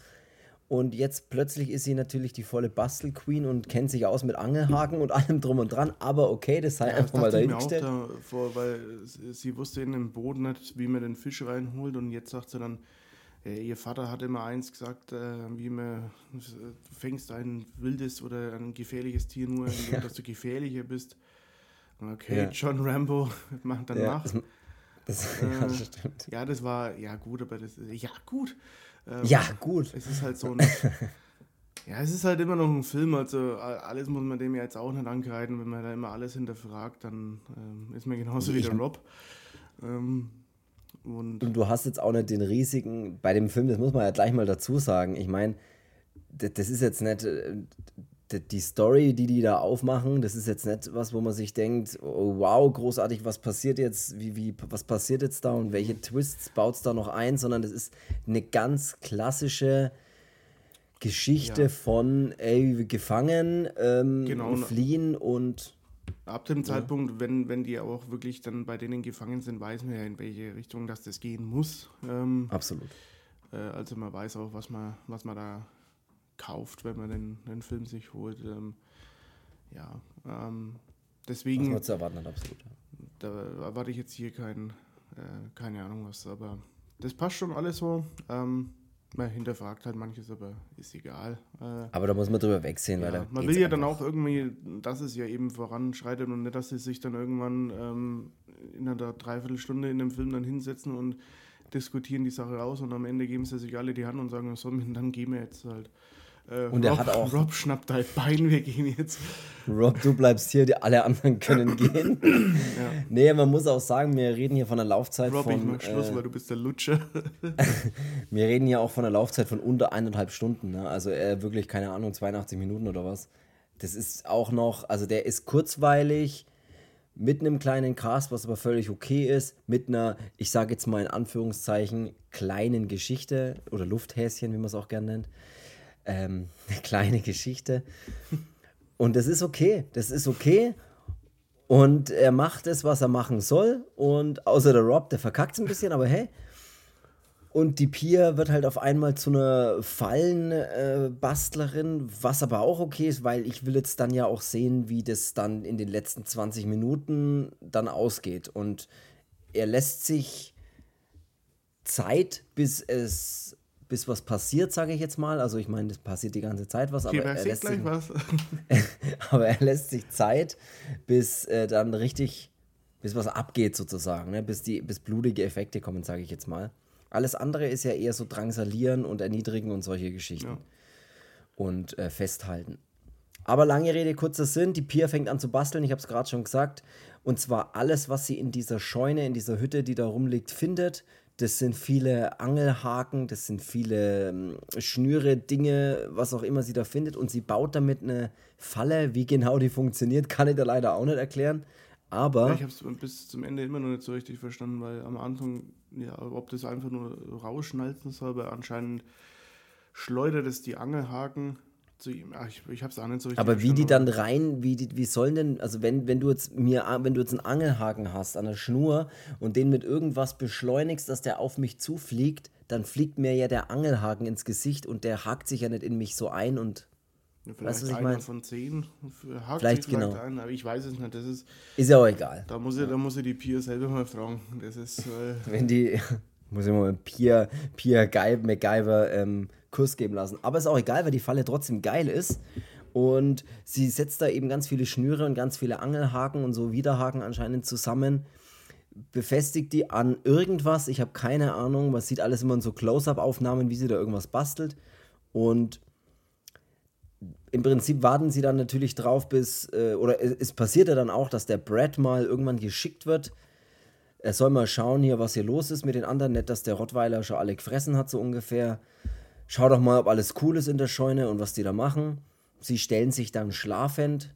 Und jetzt plötzlich ist sie natürlich die volle Bastel-Queen und kennt sich aus mit Angelhaken und allem drum und dran. Aber okay, das sei Ja, das einfach mal dachte ich mir auch dahingestellt. davor, weil sie- wusste in dem Boden nicht, wie man den Fisch reinholt und jetzt sagt sie dann, ihr Vater hat immer eins gesagt, äh, wie man, du fängst ein wildes oder ein gefährliches Tier nur, <laughs> indem dass du gefährlicher bist. Okay, Ja. John Rambo, <laughs> mach, dann Ja, mach. <laughs> das, Äh, ja, das stimmt. Ja, das war, ja gut, aber das ist, ja gut. Ähm, Ja, gut. Es ist halt so ein, ja, es ist halt immer noch ein Film, also alles muss man dem ja jetzt auch nicht ankreiden, wenn man da immer alles hinterfragt, dann ähm, ist man genauso wie Ich- der Rob. Ähm, und Und du hast jetzt auch nicht den riesigen, bei dem Film, das muss man ja gleich mal dazu sagen. Ich meine, das, ist jetzt nicht äh, die Story, die die da aufmachen, das ist jetzt nicht was, wo man sich denkt, oh, wow, großartig, was passiert jetzt, wie, wie, was passiert jetzt da und welche Twists baut es da noch ein, sondern das ist eine ganz klassische Geschichte Ja. von, ey, wir gefangen, ähm, Genau. fliehen und ab dem Zeitpunkt, wenn, wenn die auch wirklich dann bei denen gefangen sind, weiß man ja, in welche Richtung das, das gehen muss. Ähm, absolut. Äh, also man weiß auch, was man, was man da kauft, wenn man den, den Film sich holt. Ähm, ja, ähm, Was deswegen man zu erwarten hat, absolut. da erwarte ich jetzt hier kein, äh, keine Ahnung was, aber das passt schon alles so. Ähm, man hinterfragt halt manches, aber ist egal. Äh, Aber da muss man drüber wegsehen, weil ja, da man will ja dann einfach- auch irgendwie, dass es ja eben voranschreitet und nicht, dass sie sich dann irgendwann ähm, in einer Dreiviertelstunde in dem Film dann hinsetzen und diskutieren die Sache aus und am Ende geben sie sich alle die Hand und sagen, so, dann gehen wir jetzt halt. Äh, Und er Rob, hat auch- Rob schnappt dein Bein, wir gehen jetzt. Rob, du bleibst hier, die alle anderen können <laughs> gehen. Nee, man muss auch sagen, wir reden hier von einer Laufzeit Rob, ich von. mach Schluss, äh, weil du bist der Lutscher. <laughs> wir reden hier auch von einer Laufzeit von unter eineinhalb Stunden. Ne? Also äh, wirklich, keine Ahnung, 82 Minuten oder was. Das ist auch noch, also der ist kurzweilig, mit einem kleinen Cast, was aber völlig okay ist, mit einer, ich sage jetzt mal in Anführungszeichen, kleinen Geschichte oder Lufthäschen, wie man es auch gerne nennt. Ähm, <laughs> eine kleine Geschichte. Und das ist okay. Das ist okay. Und er macht es, was er machen soll. Und außer der Rob, der verkackt es ein bisschen, aber hey. Und die Pia wird halt auf einmal zu einer Fallenbastlerin, was aber auch okay ist, weil ich will jetzt dann ja auch sehen, wie das dann in den letzten 20 Minuten dann ausgeht. Und er lässt sich Zeit, bis es, bis was passiert, sage ich jetzt mal. Also ich meine, das passiert die ganze Zeit was, Okay, aber er lässt sich was? <laughs> aber er lässt sich Zeit, bis äh, dann richtig, bis was abgeht sozusagen, ne? bis, die, bis blutige Effekte kommen, sage ich jetzt mal. Alles andere ist ja eher so drangsalieren und erniedrigen und solche Geschichten. Ja. Und äh, festhalten. Aber lange Rede, kurzer Sinn, die Pia fängt an zu basteln, ich habe es gerade schon gesagt. Und zwar alles, was sie in dieser Scheune, in dieser Hütte, die da rumliegt, findet. Das sind viele Angelhaken, das sind viele ähm, Schnüre, Dinge, was auch immer sie da findet. Und sie baut damit eine Falle. Wie genau die funktioniert, <laughs> kann ich da leider auch nicht erklären. Aber Ja, ich habe es bis zum Ende immer noch nicht so richtig verstanden, weil am Anfang, ja, ob das einfach nur rausschnalzen soll, aber anscheinend schleudert es die Angelhaken zu ihm. Ach, ich ich habe es auch nicht so richtig Aber wie die dann rein, wie, die, wie sollen denn, also wenn, wenn du jetzt mir, wenn du jetzt einen Angelhaken hast an der Schnur und den mit irgendwas beschleunigst, dass der auf mich zufliegt, dann fliegt mir ja der Angelhaken ins Gesicht und der hakt sich ja nicht in mich so ein und Ja, Weißt vielleicht du, einer von zehn hakt Vielleicht, sich vielleicht genau. ein, aber ich weiß es nicht. Das ist, ist ja auch egal. da muss ich, da muss ich die Pia selber mal fragen. Das ist, äh, <laughs> Wenn die, <laughs> muss ich mal Pia, Pia Guy, MacGyver ähm, Kurs geben lassen. Aber ist auch egal, weil die Falle trotzdem geil ist. Und sie setzt da eben ganz viele Schnüre und ganz viele Angelhaken und so Widerhaken anscheinend zusammen. befestigt die an irgendwas. Ich habe keine Ahnung. Man sieht alles immer in so Close-up-Aufnahmen, wie sie da irgendwas bastelt. Und im Prinzip warten sie dann natürlich drauf, bis, äh, oder es, es passiert ja dann auch, dass der Brad mal irgendwann geschickt wird. Er soll mal schauen hier, was hier los ist mit den anderen. Nicht, dass der Rottweiler schon alle gefressen hat, so ungefähr. Schau doch mal, ob alles cool ist in der Scheune und was die da machen. Sie stellen sich dann schlafend.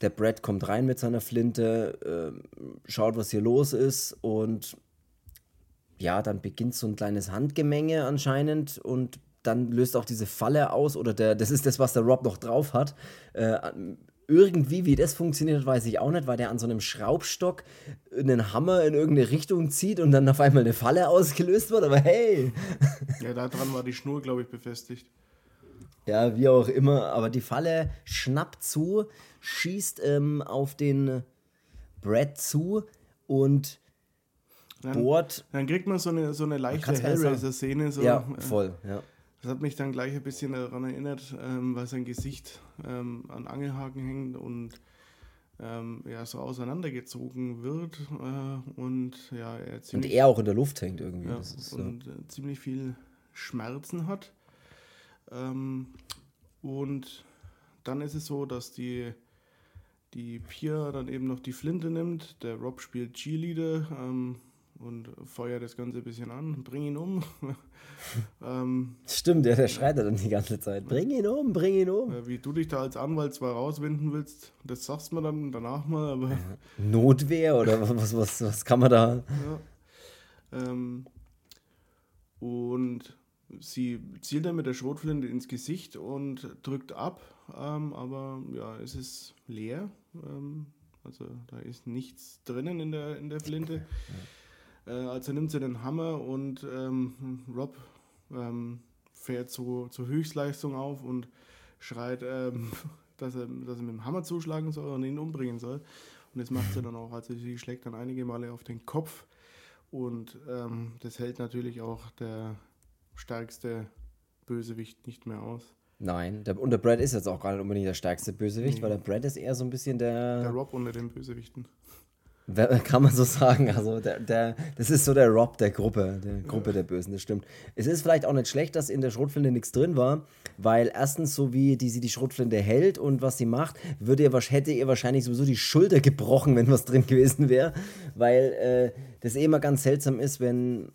Der Brad kommt rein mit seiner Flinte, äh, schaut, was hier los ist und ja, dann beginnt so ein kleines Handgemenge anscheinend und dann löst auch diese Falle aus oder der, das ist das, was der Rob noch drauf hat. Äh, irgendwie, wie das funktioniert, weiß ich auch nicht, weil der an so einem Schraubstock einen Hammer in irgendeine Richtung zieht und dann auf einmal eine Falle ausgelöst wird, aber hey! <laughs> Ja, da dran war die Schnur, glaube ich, befestigt. Ja, wie auch immer, aber die Falle schnappt zu, schießt ähm, auf den Brad zu und Dann, bohrt. dann kriegt man so eine, so eine leichte. Hellraiser-Szene. So, Ja, voll, ja. Das hat mich dann gleich ein bisschen daran erinnert, ähm, weil sein Gesicht ähm, an Angelhaken hängt und ähm, ja, so auseinandergezogen wird äh, und ja, er Und ziemlich, er auch in der Luft hängt irgendwie. ja, ist, ja. und äh, ziemlich viel Schmerzen hat. Ähm, und dann ist es so, dass die, die Pia dann eben noch die Flinte nimmt. Der Rob spielt Cheerleader ähm, und feuert das Ganze ein bisschen an. Bring ihn um. <laughs> ähm, Stimmt, ja, der schreit ja dann die ganze Zeit. Bring ihn um, bring ihn um. Äh, Wie du dich da als Anwalt zwar rauswinden willst, das sagst mir dann danach mal, aber Notwehr oder <laughs> was, was, was kann man da? ja. Ähm, und sie zielt dann mit der Schrotflinte ins Gesicht und drückt ab, ähm, aber ja, es ist leer. Ähm, also da ist nichts drinnen in der, in der Flinte. Äh, also nimmt sie den Hammer und ähm, Rob ähm, fährt so, zur Höchstleistung auf und schreit, ähm, <laughs> dass, er, dass er mit dem Hammer zuschlagen soll und ihn umbringen soll. Und das macht sie dann auch. Also sie schlägt dann einige Male auf den Kopf. Und ähm, das hält natürlich auch der stärkste Bösewicht nicht mehr aus. Nein, der, und der Brad ist jetzt auch gar nicht unbedingt der stärkste Bösewicht, Nee. weil der Brad ist eher so ein bisschen der, Der Rob unter den Bösewichten. <laughs> Kann man so sagen. Also der, der, das ist so der Rob der Gruppe, der Gruppe der Bösen, das stimmt. Es ist vielleicht auch nicht schlecht, dass in der Schrotflinte nichts drin war, weil erstens, so wie die, sie die Schrotflinte hält und was sie macht, würde ihr, hätte ihr wahrscheinlich sowieso die Schulter gebrochen, wenn was drin gewesen wäre. Weil äh, das eh immer ganz seltsam ist, wenn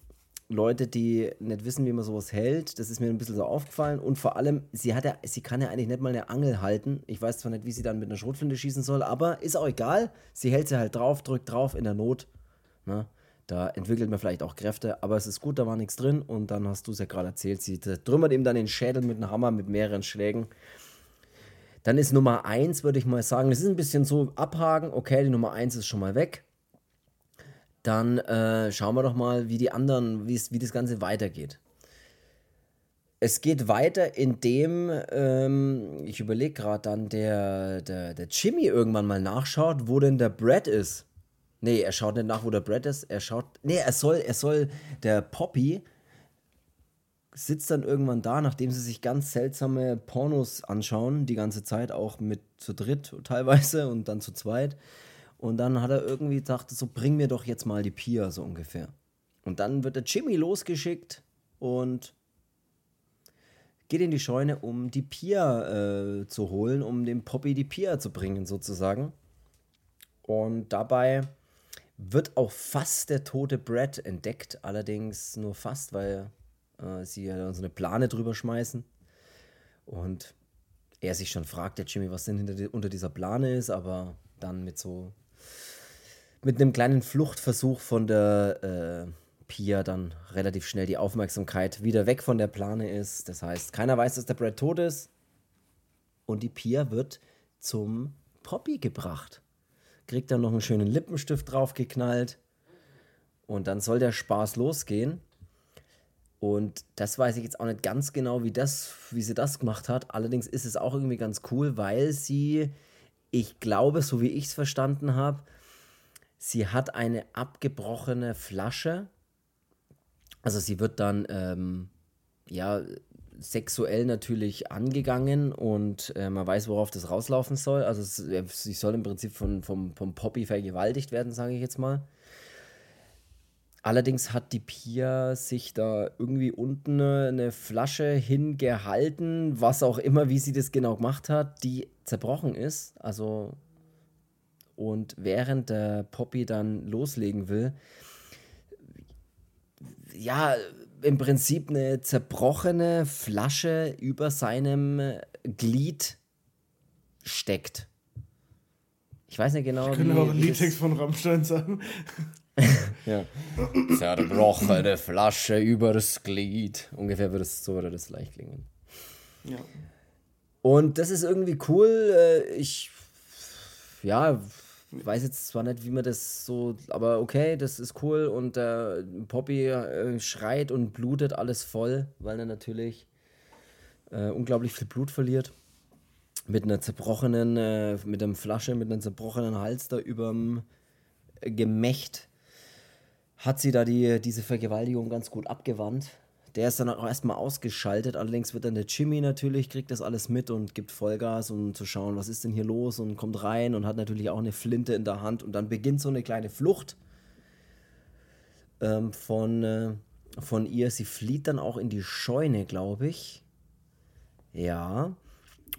Leute, die nicht wissen, wie man sowas hält, das ist mir ein bisschen so aufgefallen. Und vor allem, sie, hat ja, sie kann ja eigentlich nicht mal eine Angel halten. Ich weiß zwar nicht, wie sie dann mit einer Schrotflinte schießen soll, aber ist auch egal. Sie hält sie halt drauf, drückt drauf in der Not. Ne? Da entwickelt man vielleicht auch Kräfte, aber es ist gut, da war nichts drin. Und dann hast du es ja gerade erzählt, sie trümmert ihm dann den Schädel mit einem Hammer mit mehreren Schlägen. Dann ist Nummer 1, würde ich mal sagen, das ist ein bisschen so abhaken, okay, die Nummer 1 ist schon mal weg. Dann äh, schauen wir doch mal, wie die anderen, wie das Ganze weitergeht. Es geht weiter, indem, ähm, ich überlege gerade dann, der, der, der Jimmy irgendwann mal nachschaut, wo denn der Brad ist. Nee, er schaut nicht nach, wo der Brad ist. Er schaut. Nee, er soll, er soll, der Poppy sitzt dann irgendwann da, nachdem sie sich ganz seltsame Pornos anschauen, die ganze Zeit, auch mit zu dritt teilweise und dann zu zweit. Und dann hat er irgendwie gedacht, so bring mir doch jetzt mal die Pia, so ungefähr. Und dann wird der Jimmy losgeschickt und geht in die Scheune, um die Pia äh, zu holen, um dem Poppy die Pia zu bringen, sozusagen. Und dabei wird auch fast der tote Brad entdeckt, allerdings nur fast, weil äh, sie ja dann so eine Plane drüber schmeißen. Und er sich schon fragt, der Jimmy, was denn hinter unter dieser Plane ist, aber dann mit so mit einem kleinen Fluchtversuch von der äh, Pia dann relativ schnell die Aufmerksamkeit wieder weg von der Plane ist. Das heißt, keiner weiß, dass der Brad tot ist. Und die Pia wird zum Poppy gebracht. Kriegt dann noch einen schönen Lippenstift draufgeknallt. Und dann soll der Spaß losgehen. Und das weiß ich jetzt auch nicht ganz genau, wie, das, wie sie das gemacht hat. Allerdings ist es auch irgendwie ganz cool, weil sie, ich glaube, so wie ich es verstanden habe, sie hat eine abgebrochene Flasche. Also sie wird dann, ähm, ja, sexuell natürlich angegangen und äh, man weiß, worauf das rauslaufen soll. Also äh, sie soll im Prinzip von, vom, vom Poppy vergewaltigt werden, sage ich jetzt mal. Allerdings hat die Pia sich da irgendwie unten eine Flasche hingehalten, was auch immer, wie sie das genau gemacht hat, die zerbrochen ist. Also, und während der Poppy dann loslegen will, ja, im Prinzip eine zerbrochene Flasche über seinem Glied steckt. Ich weiß nicht genau. Können auch ein Liedtext von Rammstein sagen. <laughs> ja. Zerbrochene Flasche über das Glied. Ungefähr würde es so würde das leicht klingen. Ja. Und das ist irgendwie cool. Äh, ich ja, weiß jetzt zwar nicht, wie man das so, aber okay, das ist cool. Und äh, Poppy äh, schreit und blutet alles voll, weil er natürlich äh, unglaublich viel Blut verliert. Mit einer zerbrochenen, äh, mit einer Flasche, mit einem zerbrochenen Hals da überm Gemächt hat sie da die, diese Vergewaltigung ganz gut abgewandt. Der ist dann auch erstmal ausgeschaltet. Allerdings wird dann der Jimmy natürlich, kriegt das alles mit und gibt Vollgas, um zu schauen, was ist denn hier los und kommt rein und hat natürlich auch eine Flinte in der Hand. Und dann beginnt so eine kleine Flucht ähm, von, äh, von ihr. Sie flieht dann auch in die Scheune, glaube ich. Ja.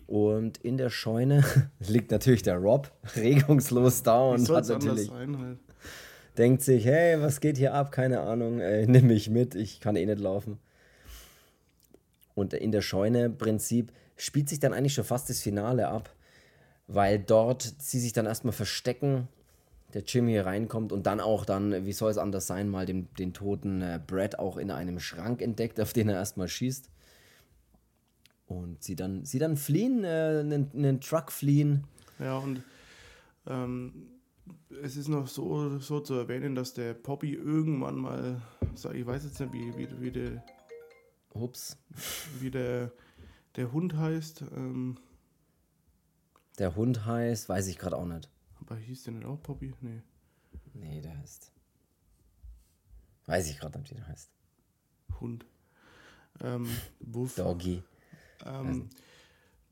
Und in der Scheune <laughs> liegt natürlich der Rob regungslos da und hat natürlich. Sein, halt denkt sich, hey, was geht hier ab? Keine Ahnung, ey, <laughs> nimm mich mit, ich kann eh nicht laufen. Und in der Scheune Prinzip spielt sich dann eigentlich schon fast das Finale ab, weil dort sie sich dann erstmal verstecken, der Jimmy reinkommt und dann auch dann, wie soll es anders sein, mal den, den toten äh, Brad auch in einem Schrank entdeckt, auf den er erstmal schießt. Und sie dann, sie dann fliehen, äh, einen, einen Truck fliehen. Ja, und ähm, es ist noch so, so zu erwähnen, dass der Poppy irgendwann mal, ich weiß jetzt nicht, wie, wie, wie der. Ups. Wie der, der Hund heißt. Ähm, der Hund heißt, weiß ich gerade auch nicht. Aber hieß der nicht auch Poppy? Nee. Nee, der heißt. Weiß ich gerade nicht, wie der heißt. Hund. Ähm. Doggy. Ähm,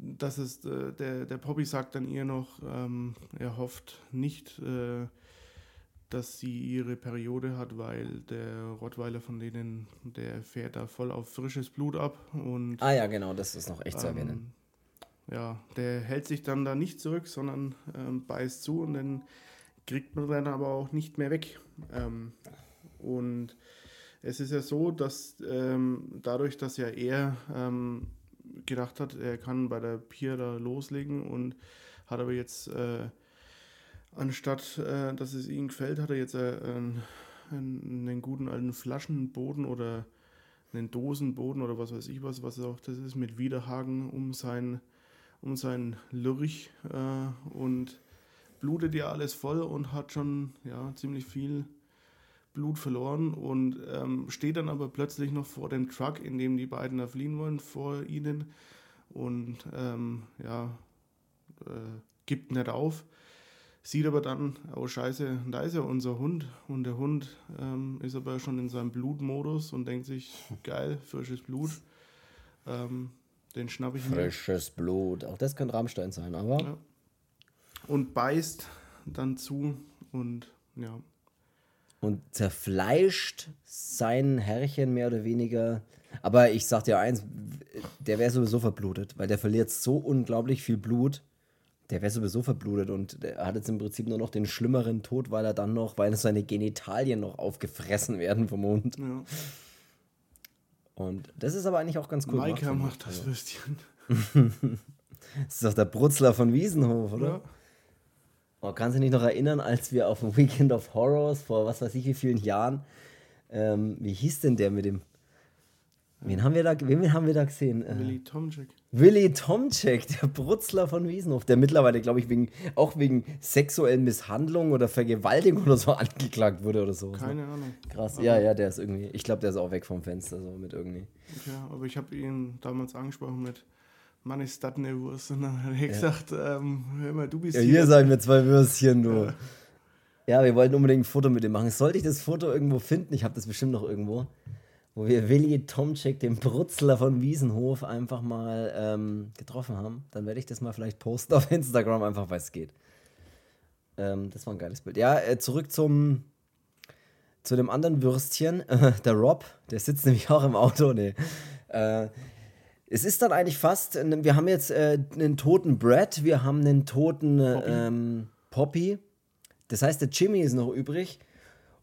dass es, äh, der, der Poppy sagt dann ihr noch, ähm, er hofft nicht, äh, dass sie ihre Periode hat, weil der Rottweiler von denen, der fährt da voll auf frisches Blut ab. Und, ah ja, genau, das ist noch echt ähm, zu erwähnen. Ja, der hält sich dann da nicht zurück, sondern ähm, beißt zu und dann kriegt man dann aber auch nicht mehr weg. Ähm, und es ist ja so, dass ähm, dadurch, dass ja er ähm, gedacht hat, er kann bei der Pier da loslegen und hat aber jetzt, äh, anstatt äh, dass es ihm gefällt, hat er jetzt äh, einen, einen, guten alten Flaschenboden oder einen Dosenboden oder was weiß ich was, was auch das ist, mit Widerhaken um sein, um sein Lurch äh, und blutet ja alles voll und hat schon ja, ziemlich viel Blut verloren und ähm, steht dann aber plötzlich noch vor dem Truck, in dem die beiden da fliehen wollen, vor ihnen und ähm, ja, äh, gibt nicht auf. Sieht aber dann, oh Scheiße, da ist ja unser Hund und der Hund ähm, ist aber schon in seinem Blutmodus und denkt sich, <laughs> geil, frisches Blut. Ähm, den schnapp ich mir. Frisches Blut, auch das könnte Rammstein sein, aber. Ja. Und beißt dann zu und ja, und zerfleischt sein Herrchen mehr oder weniger. Aber ich sag dir eins, der wäre sowieso verblutet, weil der verliert so unglaublich viel Blut. Der wäre sowieso verblutet und der hat jetzt im Prinzip nur noch den schlimmeren Tod, weil er dann noch, weil seine Genitalien noch aufgefressen werden vom Hund. Ja. Und das ist aber eigentlich auch ganz cool. Maika macht das Würstchen. <laughs> das ist doch der Brutzler von Wiesenhof, oder? Ja. Oh, kannst du dich noch erinnern, als wir auf dem Weekend of Horrors vor was weiß ich wie vielen Jahren, ähm, wie hieß denn der mit dem Wen haben wir da, wen haben wir da gesehen? Äh, Willy Tomczyk. Willy Tomczyk, der Brutzler von Wiesenhof, der mittlerweile, glaube ich, wegen, auch wegen sexuellen Misshandlungen oder Vergewaltigung oder so <laughs> angeklagt wurde oder so. Keine Ahnung. Krass. Aber ja, ja, der ist irgendwie, ich glaube, der ist auch weg vom Fenster, so mit irgendwie. Ja, aber ich habe ihn damals angesprochen mit, Mann, ist das eine Wurst? Und dann hat er ja. gesagt, ähm, hör mal, du bist ja, hier. Hier sagen wir zwei Würstchen, du. Ja. ja. wir wollten unbedingt ein Foto mit ihm machen. Sollte ich das Foto irgendwo finden? Ich habe das bestimmt noch irgendwo. Wo wir Willi Tomczyk, den Brutzler von Wiesenhof, einfach mal ähm, getroffen haben. Dann werde ich das mal vielleicht posten auf <laughs> Instagram, einfach weil es geht. Ähm, das war ein geiles Bild. Ja, äh, zurück zum, zu dem anderen Würstchen, äh, <laughs> der Rob, der sitzt nämlich auch im Auto. Nee. Äh, es ist dann eigentlich fast, wir haben jetzt äh, einen toten Brad, wir haben einen toten Poppy. Ähm, Poppy. Das heißt, der Jimmy ist noch übrig.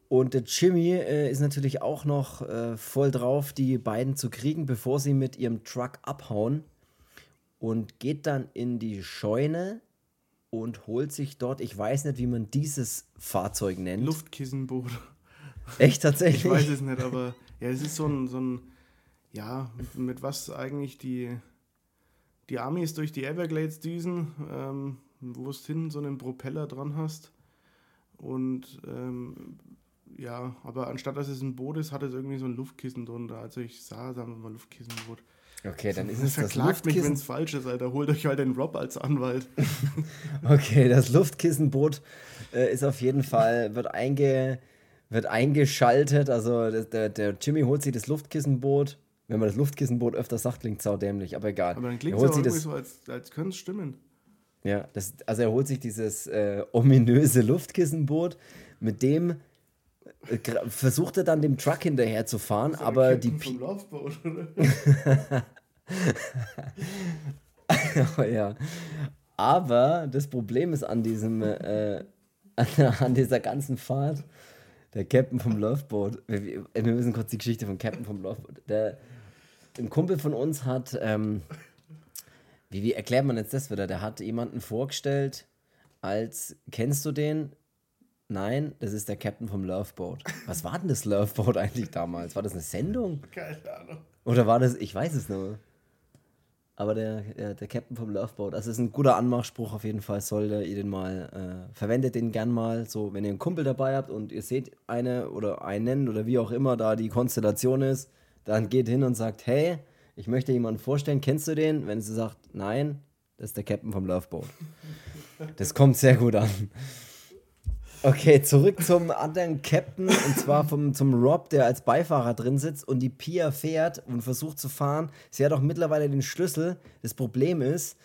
Und der Jimmy äh, ist natürlich auch noch äh, voll drauf, die beiden zu kriegen, bevor sie mit ihrem Truck abhauen. Und geht dann in die Scheune und holt sich dort, ich weiß nicht, wie man dieses Fahrzeug nennt. Luftkissenboot. Echt tatsächlich? Ich weiß es nicht, aber ja, es ist so ein, so ein ja, mit was eigentlich die, die Amis durch die Everglades düsen, ähm, wo es hinten so einen Propeller dran hast. Und ähm, ja, aber anstatt dass es ein Boot ist, hat es irgendwie so ein Luftkissen drunter. Also ich sah, sagen wir mal Luftkissenboot. Okay, dann <laughs> ist es das Verklagt mich, wenn es falsch ist, Alter. Holt euch halt den Rob als Anwalt. <laughs> okay, das Luftkissenboot äh, ist auf jeden Fall, wird, einge, wird eingeschaltet. Also der, der Jimmy holt sich das Luftkissenboot. Wenn man das Luftkissenboot öfter sagt, klingt es dämlich, aber egal. Aber dann klingt es irgendwie das, so, als, als könnte es stimmen. Ja, das, also er holt sich dieses äh, ominöse Luftkissenboot, mit dem äh, versucht er dann dem Truck hinterher zu fahren, aber die. Vom Laufboot, oder? oh, <laughs> ja. Aber das Problem ist an diesem, äh, an, dieser ganzen Fahrt, der Captain vom Loveboat. Wir, wir, müssen kurz die Geschichte vom Captain vom Loveboat. Der, ein Kumpel von uns hat, ähm, wie, wie erklärt man jetzt das wieder? Der hat jemanden vorgestellt als, kennst du den? Nein, das ist der Captain vom Loveboat. Was war denn das Loveboat eigentlich damals? War das eine Sendung? Keine Ahnung. Oder war das, ich weiß es nur. Aber der, der, der Captain vom Loveboat, also ist ein guter Anmachspruch auf jeden Fall, solltet ihr den mal, äh, verwendet den gern mal, so wenn ihr einen Kumpel dabei habt und ihr seht eine oder einen oder wie auch immer da die Konstellation ist, dann geht hin und sagt, hey, ich möchte jemanden vorstellen, kennst du den? Wenn sie sagt, nein, das ist der Captain vom Loveboat. Das kommt sehr gut an. Okay, zurück zum anderen Captain und zwar vom, zum Rob, der als Beifahrer drin sitzt und die Pia fährt und versucht zu fahren. Sie hat auch mittlerweile den Schlüssel. Das Problem ist,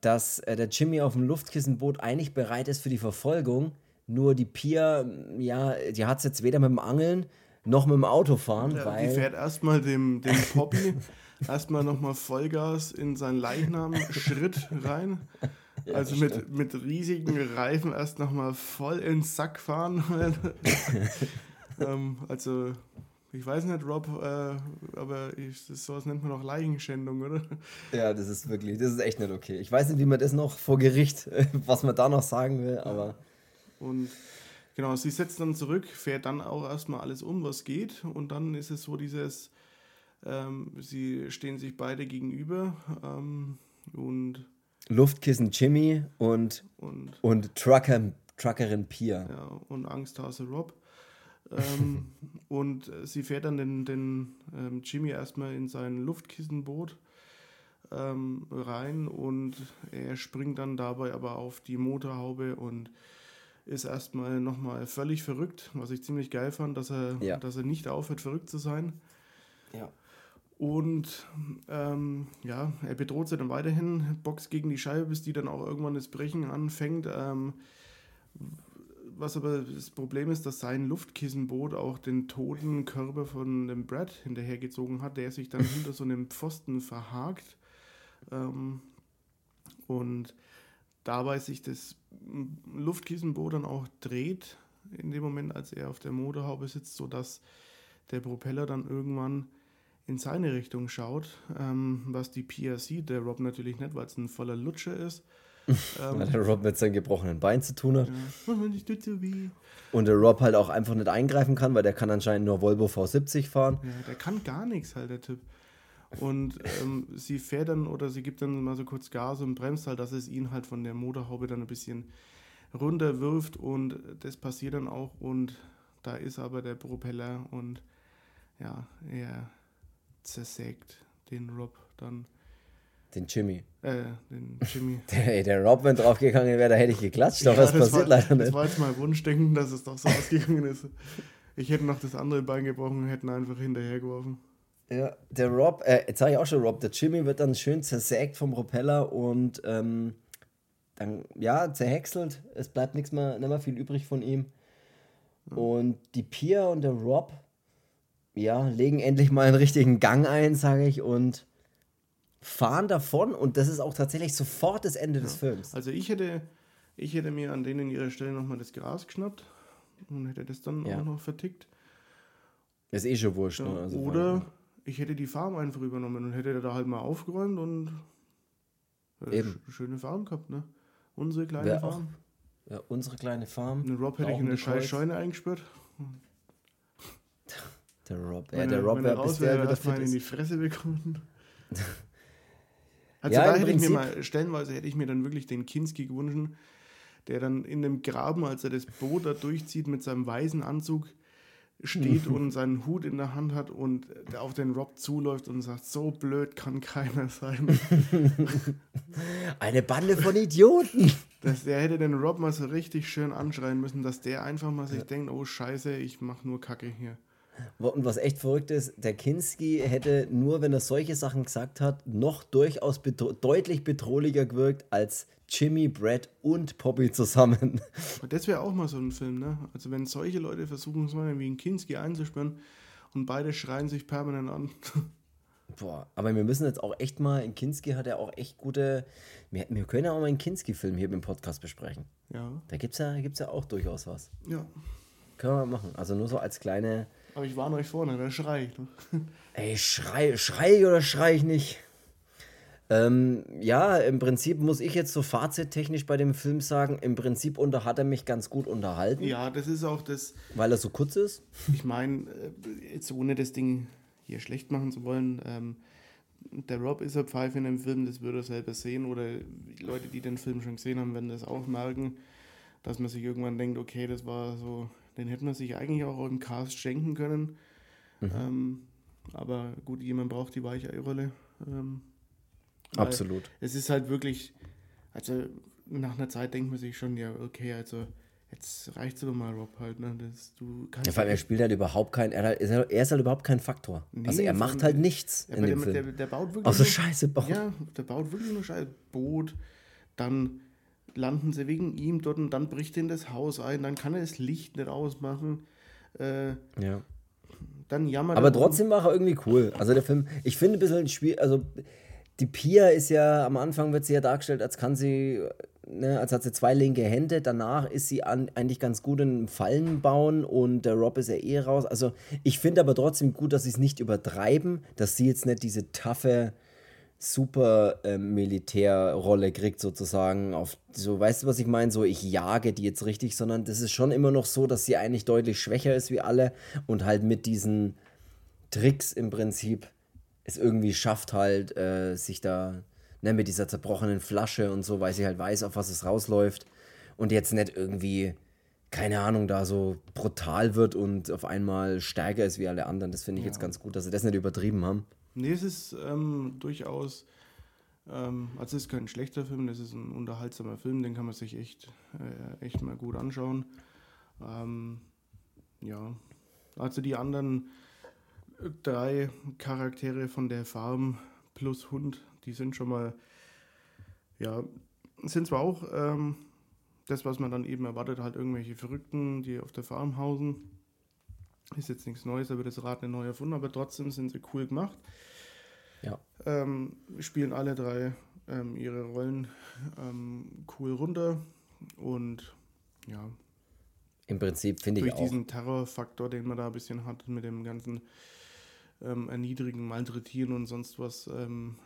dass äh, der Jimmy auf dem Luftkissenboot eigentlich bereit ist für die Verfolgung. Nur die Pia, ja, die hat es jetzt weder mit dem Angeln noch mit dem Autofahren. Ja, weil die fährt erstmal dem, dem Poppy <laughs> erstmal nochmal Vollgas in seinen Leichnam-Schritt rein <laughs> also mit, mit riesigen Reifen erst nochmal voll ins Sack fahren. <laughs> ähm, also, ich weiß nicht, Rob, äh, aber ich, das, sowas nennt man auch Leichenschändung, oder? Ja, das ist wirklich, das ist echt nicht okay. Ich weiß nicht, wie man das noch vor Gericht, was man da noch sagen will, aber. Und genau, sie setzt dann zurück, fährt dann auch erstmal alles um, was geht. Und dann ist es so dieses, ähm, sie stehen sich beide gegenüber ähm, und Luftkissen Jimmy und, und, und Trucker, Truckerin Pia. Ja, und Angsthase Rob. ähm, <laughs> und sie fährt dann den, den ähm, Jimmy erstmal in sein Luftkissenboot ähm, rein und er springt dann dabei aber auf die Motorhaube und ist erstmal nochmal völlig verrückt, was ich ziemlich geil fand, dass er, ja. dass er nicht aufhört, verrückt zu sein. Ja. Und ähm, ja, er bedroht sie dann weiterhin, boxt gegen die Scheibe, bis die dann auch irgendwann das Brechen anfängt. Ähm, was aber das Problem ist, dass sein Luftkissenboot auch den toten Körper von dem Brad hinterhergezogen hat, der sich dann <laughs> hinter so einem Pfosten verhakt. Ähm, und dabei sich das Luftkissenboot dann auch dreht, in dem Moment, als er auf der Motorhaube sitzt, sodass der Propeller dann irgendwann in seine Richtung schaut, ähm, was die Pia sieht, der Rob natürlich nicht, weil es ein voller Lutscher ist. <laughs> ähm, weil der Rob mit seinem gebrochenen Bein zu tun hat. Ja. Und der Rob halt auch einfach nicht eingreifen kann, weil der kann anscheinend nur Volvo V70 fahren. Ja, der kann gar nichts halt, der Typ. Und ähm, sie fährt dann oder sie gibt dann mal so kurz Gas und bremst halt, dass es ihn halt von der Motorhaube dann ein bisschen runterwirft und das passiert dann auch und da ist aber der Propeller und ja, er zersägt den Rob dann. Den Jimmy. Äh, den Jimmy. <laughs> der, der Rob, wenn draufgegangen wäre, da hätte ich geklatscht, aber ja, das, das passiert war, leider nicht. Das war jetzt mal Wunschdenken, dass es doch so ausgegangen ist. Ich hätte noch das andere Bein gebrochen und hätten einfach hinterhergeworfen. Ja, der Rob, äh, jetzt sage ich auch schon Rob, der Jimmy wird dann schön zersägt vom Propeller und ähm, dann, ja, zerhäckselt. Es bleibt nichts mehr, nicht mehr viel übrig von ihm. Und die Pia und der Rob, ja, legen endlich mal einen richtigen Gang ein, sage ich, und fahren davon. Und das ist auch tatsächlich sofort das Ende des Films. Also ich hätte, ich hätte mir an denen ihrer Stelle nochmal das Gras geschnappt und hätte das dann Ja. auch noch vertickt. Ist eh schon wurscht. Ja, Ne? Also oder ich hätte die Farm einfach übernommen und hätte da halt mal aufgeräumt und äh, Eben. sch- schöne Farm gehabt, ne? Unsere kleine Wär auch Farm. ja, unsere kleine Farm. Den Rob hätte ich Auch in eine scheiß. Scheune eingesperrt. Der Rob. Ja, Wenn der er- Rob wäre, bis raus der wieder fit in die. Fresse bekommen. <laughs> Also Ja, da hätte ich mir mal, stellenweise hätte ich mir dann wirklich den Kinski gewünscht, der dann in dem Graben, als er das Boot da durchzieht, mit seinem weißen Anzug steht und seinen Hut in der Hand hat und der auf den Rob zuläuft und sagt, so blöd kann keiner sein. <laughs> Eine Bande von Idioten. dass der hätte den Rob mal so richtig schön anschreien müssen, dass der einfach mal sich denkt, oh scheiße, ich mach nur Kacke hier. Und was echt verrückt ist, der Kinski hätte nur, wenn er solche Sachen gesagt hat, noch durchaus bedro deutlich bedrohlicher gewirkt als Jimmy, Brad und Poppy zusammen. <laughs> Das wäre auch mal so ein Film, ne? Also wenn solche Leute versuchen, so einen wie einen Kinski einzusperren und beide schreien sich permanent an. <laughs> Boah, aber wir müssen jetzt auch echt mal, in Kinski hat er auch echt gute. Wir, wir können ja auch mal einen Kinski-Film hier im Podcast besprechen. Ja, Da gibt es ja, gibt's ja auch durchaus was. ja. Können wir machen. Also nur so als kleine. Aber ich warne euch vorne, der schreit. Ne? <laughs> Ey, schrei, schrei ich oder schrei ich nicht? Ähm, ja, im Prinzip muss ich jetzt so fazittechnisch bei dem Film sagen, im Prinzip unter hat er mich ganz gut unterhalten, Ja, das ist auch das, weil er so kurz ist. ich meine, äh, jetzt ohne das Ding hier schlecht machen zu wollen, ähm, der Rob ist ein Pfeife in dem Film, das würde er selber sehen oder Leute, die den Film schon gesehen haben, werden das auch merken, dass man sich irgendwann denkt, okay, das war so, den hätte man sich eigentlich auch im Cast schenken können. Ähm, aber gut, jemand braucht die Weichei-Rolle. Ähm, Absolut. Es ist halt wirklich, also nach einer Zeit denkt man sich schon, ja, okay, also jetzt reicht's doch mal, Rob, halt, ne? Das, du kannst Ja, vor allem, er spielt halt überhaupt kein, er, hat- er ist halt überhaupt kein Faktor. Nee, also er macht halt nichts Ja, in aber dem der, Film. Der, der baut wirklich. Außer nur- Scheiße bauen. Ja, der baut wirklich nur Scheiße. Boot, dann landen sie wegen ihm dort und dann bricht in das Haus ein, dann kann er das Licht nicht ausmachen. Äh, Ja. dann jammert Aber er trotzdem war er irgendwie cool. Also der Film, ich finde ein bisschen schwierig, also die Pia ist ja, am Anfang wird sie ja dargestellt, als kann sie, ne, als hat sie zwei linke Hände, danach ist sie an, eigentlich ganz gut in Fallen bauen und der Rob ist ja eh raus. Also ich finde aber trotzdem gut, dass sie es nicht übertreiben, dass sie jetzt nicht diese taffe super ähm, Militärrolle kriegt sozusagen auf so weißt du was ich meine? So ich jage die jetzt richtig sondern das ist schon immer noch so dass sie eigentlich deutlich schwächer ist wie alle und halt mit diesen Tricks im Prinzip es irgendwie schafft halt äh, sich da ne, mit dieser zerbrochenen Flasche und so weil sie halt weiß auf was es rausläuft und jetzt nicht irgendwie keine Ahnung da so brutal wird und auf einmal stärker ist wie alle anderen. Das finde ich jetzt ganz gut dass sie das nicht übertrieben haben Nee, es ist ähm, durchaus, ähm, also es ist kein schlechter Film, das ist ein unterhaltsamer Film, den kann man sich echt, äh, echt mal gut anschauen. Ähm, ja, also die anderen drei Charaktere von der Farm plus Hund, die sind schon mal, ja, sind zwar auch ähm, das, was man dann eben erwartet, halt irgendwelche Verrückten, die auf der Farm hausen. Ist jetzt nichts Neues, aber das Rad neu erfunden, aber trotzdem sind sie cool gemacht. Ja Ähm, spielen alle drei ähm, ihre Rollen ähm, cool runter und ja, im Prinzip finde ich durch auch diesen Terrorfaktor, den man da ein bisschen hat, mit dem ganzen ähm, Erniedrigen, Malträtieren und sonst was, ähm,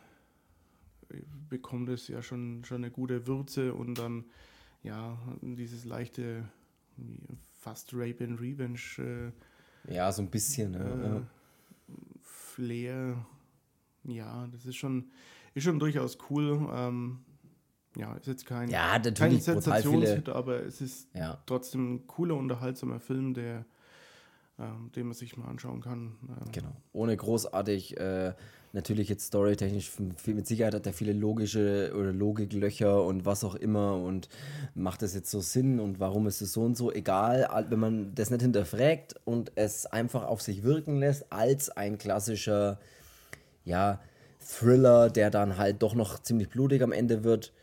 bekommt es ja schon, schon eine gute Würze und dann ja, dieses leichte, fast Rape and Revenge äh, Ja, so ein bisschen. Äh, ja. Flair. Ja, das ist schon, ist schon durchaus cool. Ähm, ja, ist jetzt kein, ja, kein. Sensationshit, aber es ist Ja, trotzdem ein cooler, unterhaltsamer Film, der, ähm, den man sich mal anschauen kann. Ähm, genau. Ohne großartig, äh, natürlich jetzt storytechnisch, viel, mit Sicherheit hat er viele logische oder Logiklöcher und was auch immer und macht das jetzt so Sinn und warum ist es so und so, egal, wenn man das nicht hinterfragt und es einfach auf sich wirken lässt, als ein klassischer, ja, Thriller, der dann halt doch noch ziemlich blutig am Ende wird,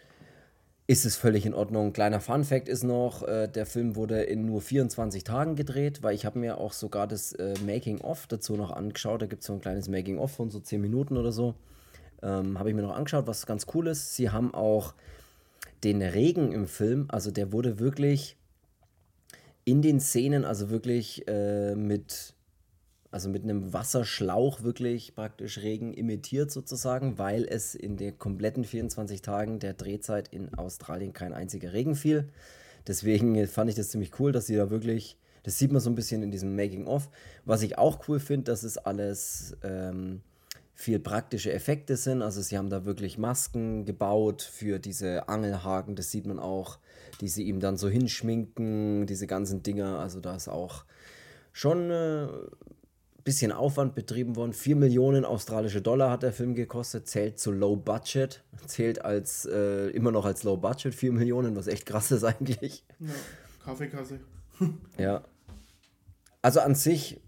ist es völlig in Ordnung. Kleiner Fun Fact ist noch, äh, der Film wurde in nur 24 Tagen gedreht, weil ich habe mir auch sogar das äh, Making-of dazu noch angeschaut. Da gibt es so ein kleines Making-of von so 10 Minuten oder so. Ähm, habe ich mir noch angeschaut, was ganz cool ist. Sie haben auch den Regen im Film, also der wurde wirklich in den Szenen, also wirklich äh, mit also mit einem Wasserschlauch wirklich praktisch Regen imitiert sozusagen, weil es in den kompletten 24 Tagen der Drehzeit in Australien kein einziger Regen fiel. Deswegen fand ich das ziemlich cool, dass sie da wirklich, das sieht man so ein bisschen in diesem Making-of. Was ich auch cool finde, dass es alles ähm, viel praktische Effekte sind. Also sie haben da wirklich Masken gebaut für diese Angelhaken, das sieht man auch, die sie ihm dann so hinschminken, diese ganzen Dinger. Also da ist auch schon äh, bisschen Aufwand betrieben worden. 4 Millionen australische Dollar hat der Film gekostet, zählt zu Low Budget, <laughs> zählt als äh, immer noch als Low Budget 4 Millionen, was echt krass ist eigentlich. Ja, Kaffeekasse. <laughs> ja. Also an sich,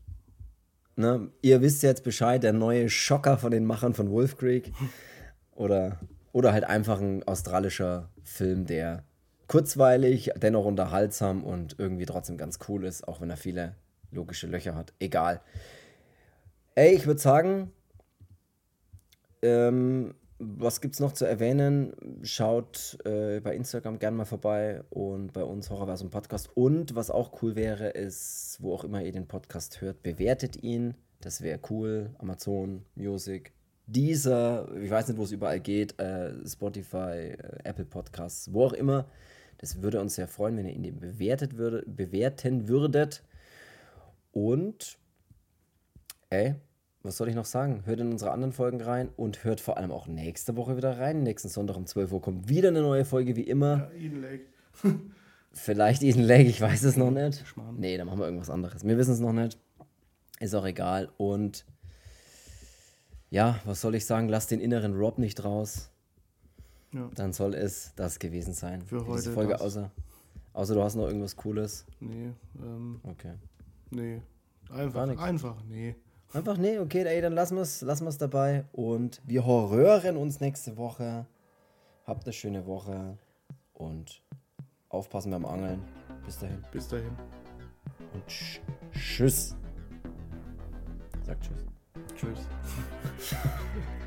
ne, ihr wisst jetzt Bescheid, der neue Schocker von den Machern von Wolf Creek. <laughs> Oder, oder halt einfach ein australischer Film, der kurzweilig, dennoch unterhaltsam und irgendwie trotzdem ganz cool ist, auch wenn er viele logische Löcher hat. Egal. Ey, ich würde sagen, ähm, was es noch zu erwähnen? Schaut äh, bei Instagram gerne mal vorbei und bei uns Horrorversum Podcast. Und was auch cool wäre, ist, wo auch immer ihr den Podcast hört, bewertet ihn. Das wäre cool. Amazon, Music, dieser, ich weiß nicht, wo es überall geht, äh, Spotify, äh, Apple Podcasts, wo auch immer. Das würde uns sehr freuen, wenn ihr ihn bewertet würde, bewerten würdet. Und, ey, was soll ich noch sagen? Hört in unsere anderen Folgen rein und hört vor allem auch nächste Woche wieder rein. Nächsten Sonntag um 12 Uhr kommt wieder eine neue Folge, wie immer. Ja, Eden Lake. <laughs> Vielleicht Eden Lake, ich weiß es noch nicht. Schmarrn. Nee, dann machen wir irgendwas anderes. Wir wissen es noch nicht. Ist auch egal. Und ja, was soll ich sagen? Lass den inneren Rob nicht raus. Ja. Dann soll es das gewesen sein. Für, heute. Folge, außer, außer du hast noch irgendwas Cooles. Nee. Ähm, okay. Nee. Einfach, einfach, nee. Einfach, nee, okay, ey, dann lassen wir es lassen dabei. Und wir horrören uns nächste Woche. Habt eine schöne Woche. Und aufpassen beim Angeln. Bis dahin. Bis dahin. Und tschüss. Sag tschüss. Tschüss. <laughs>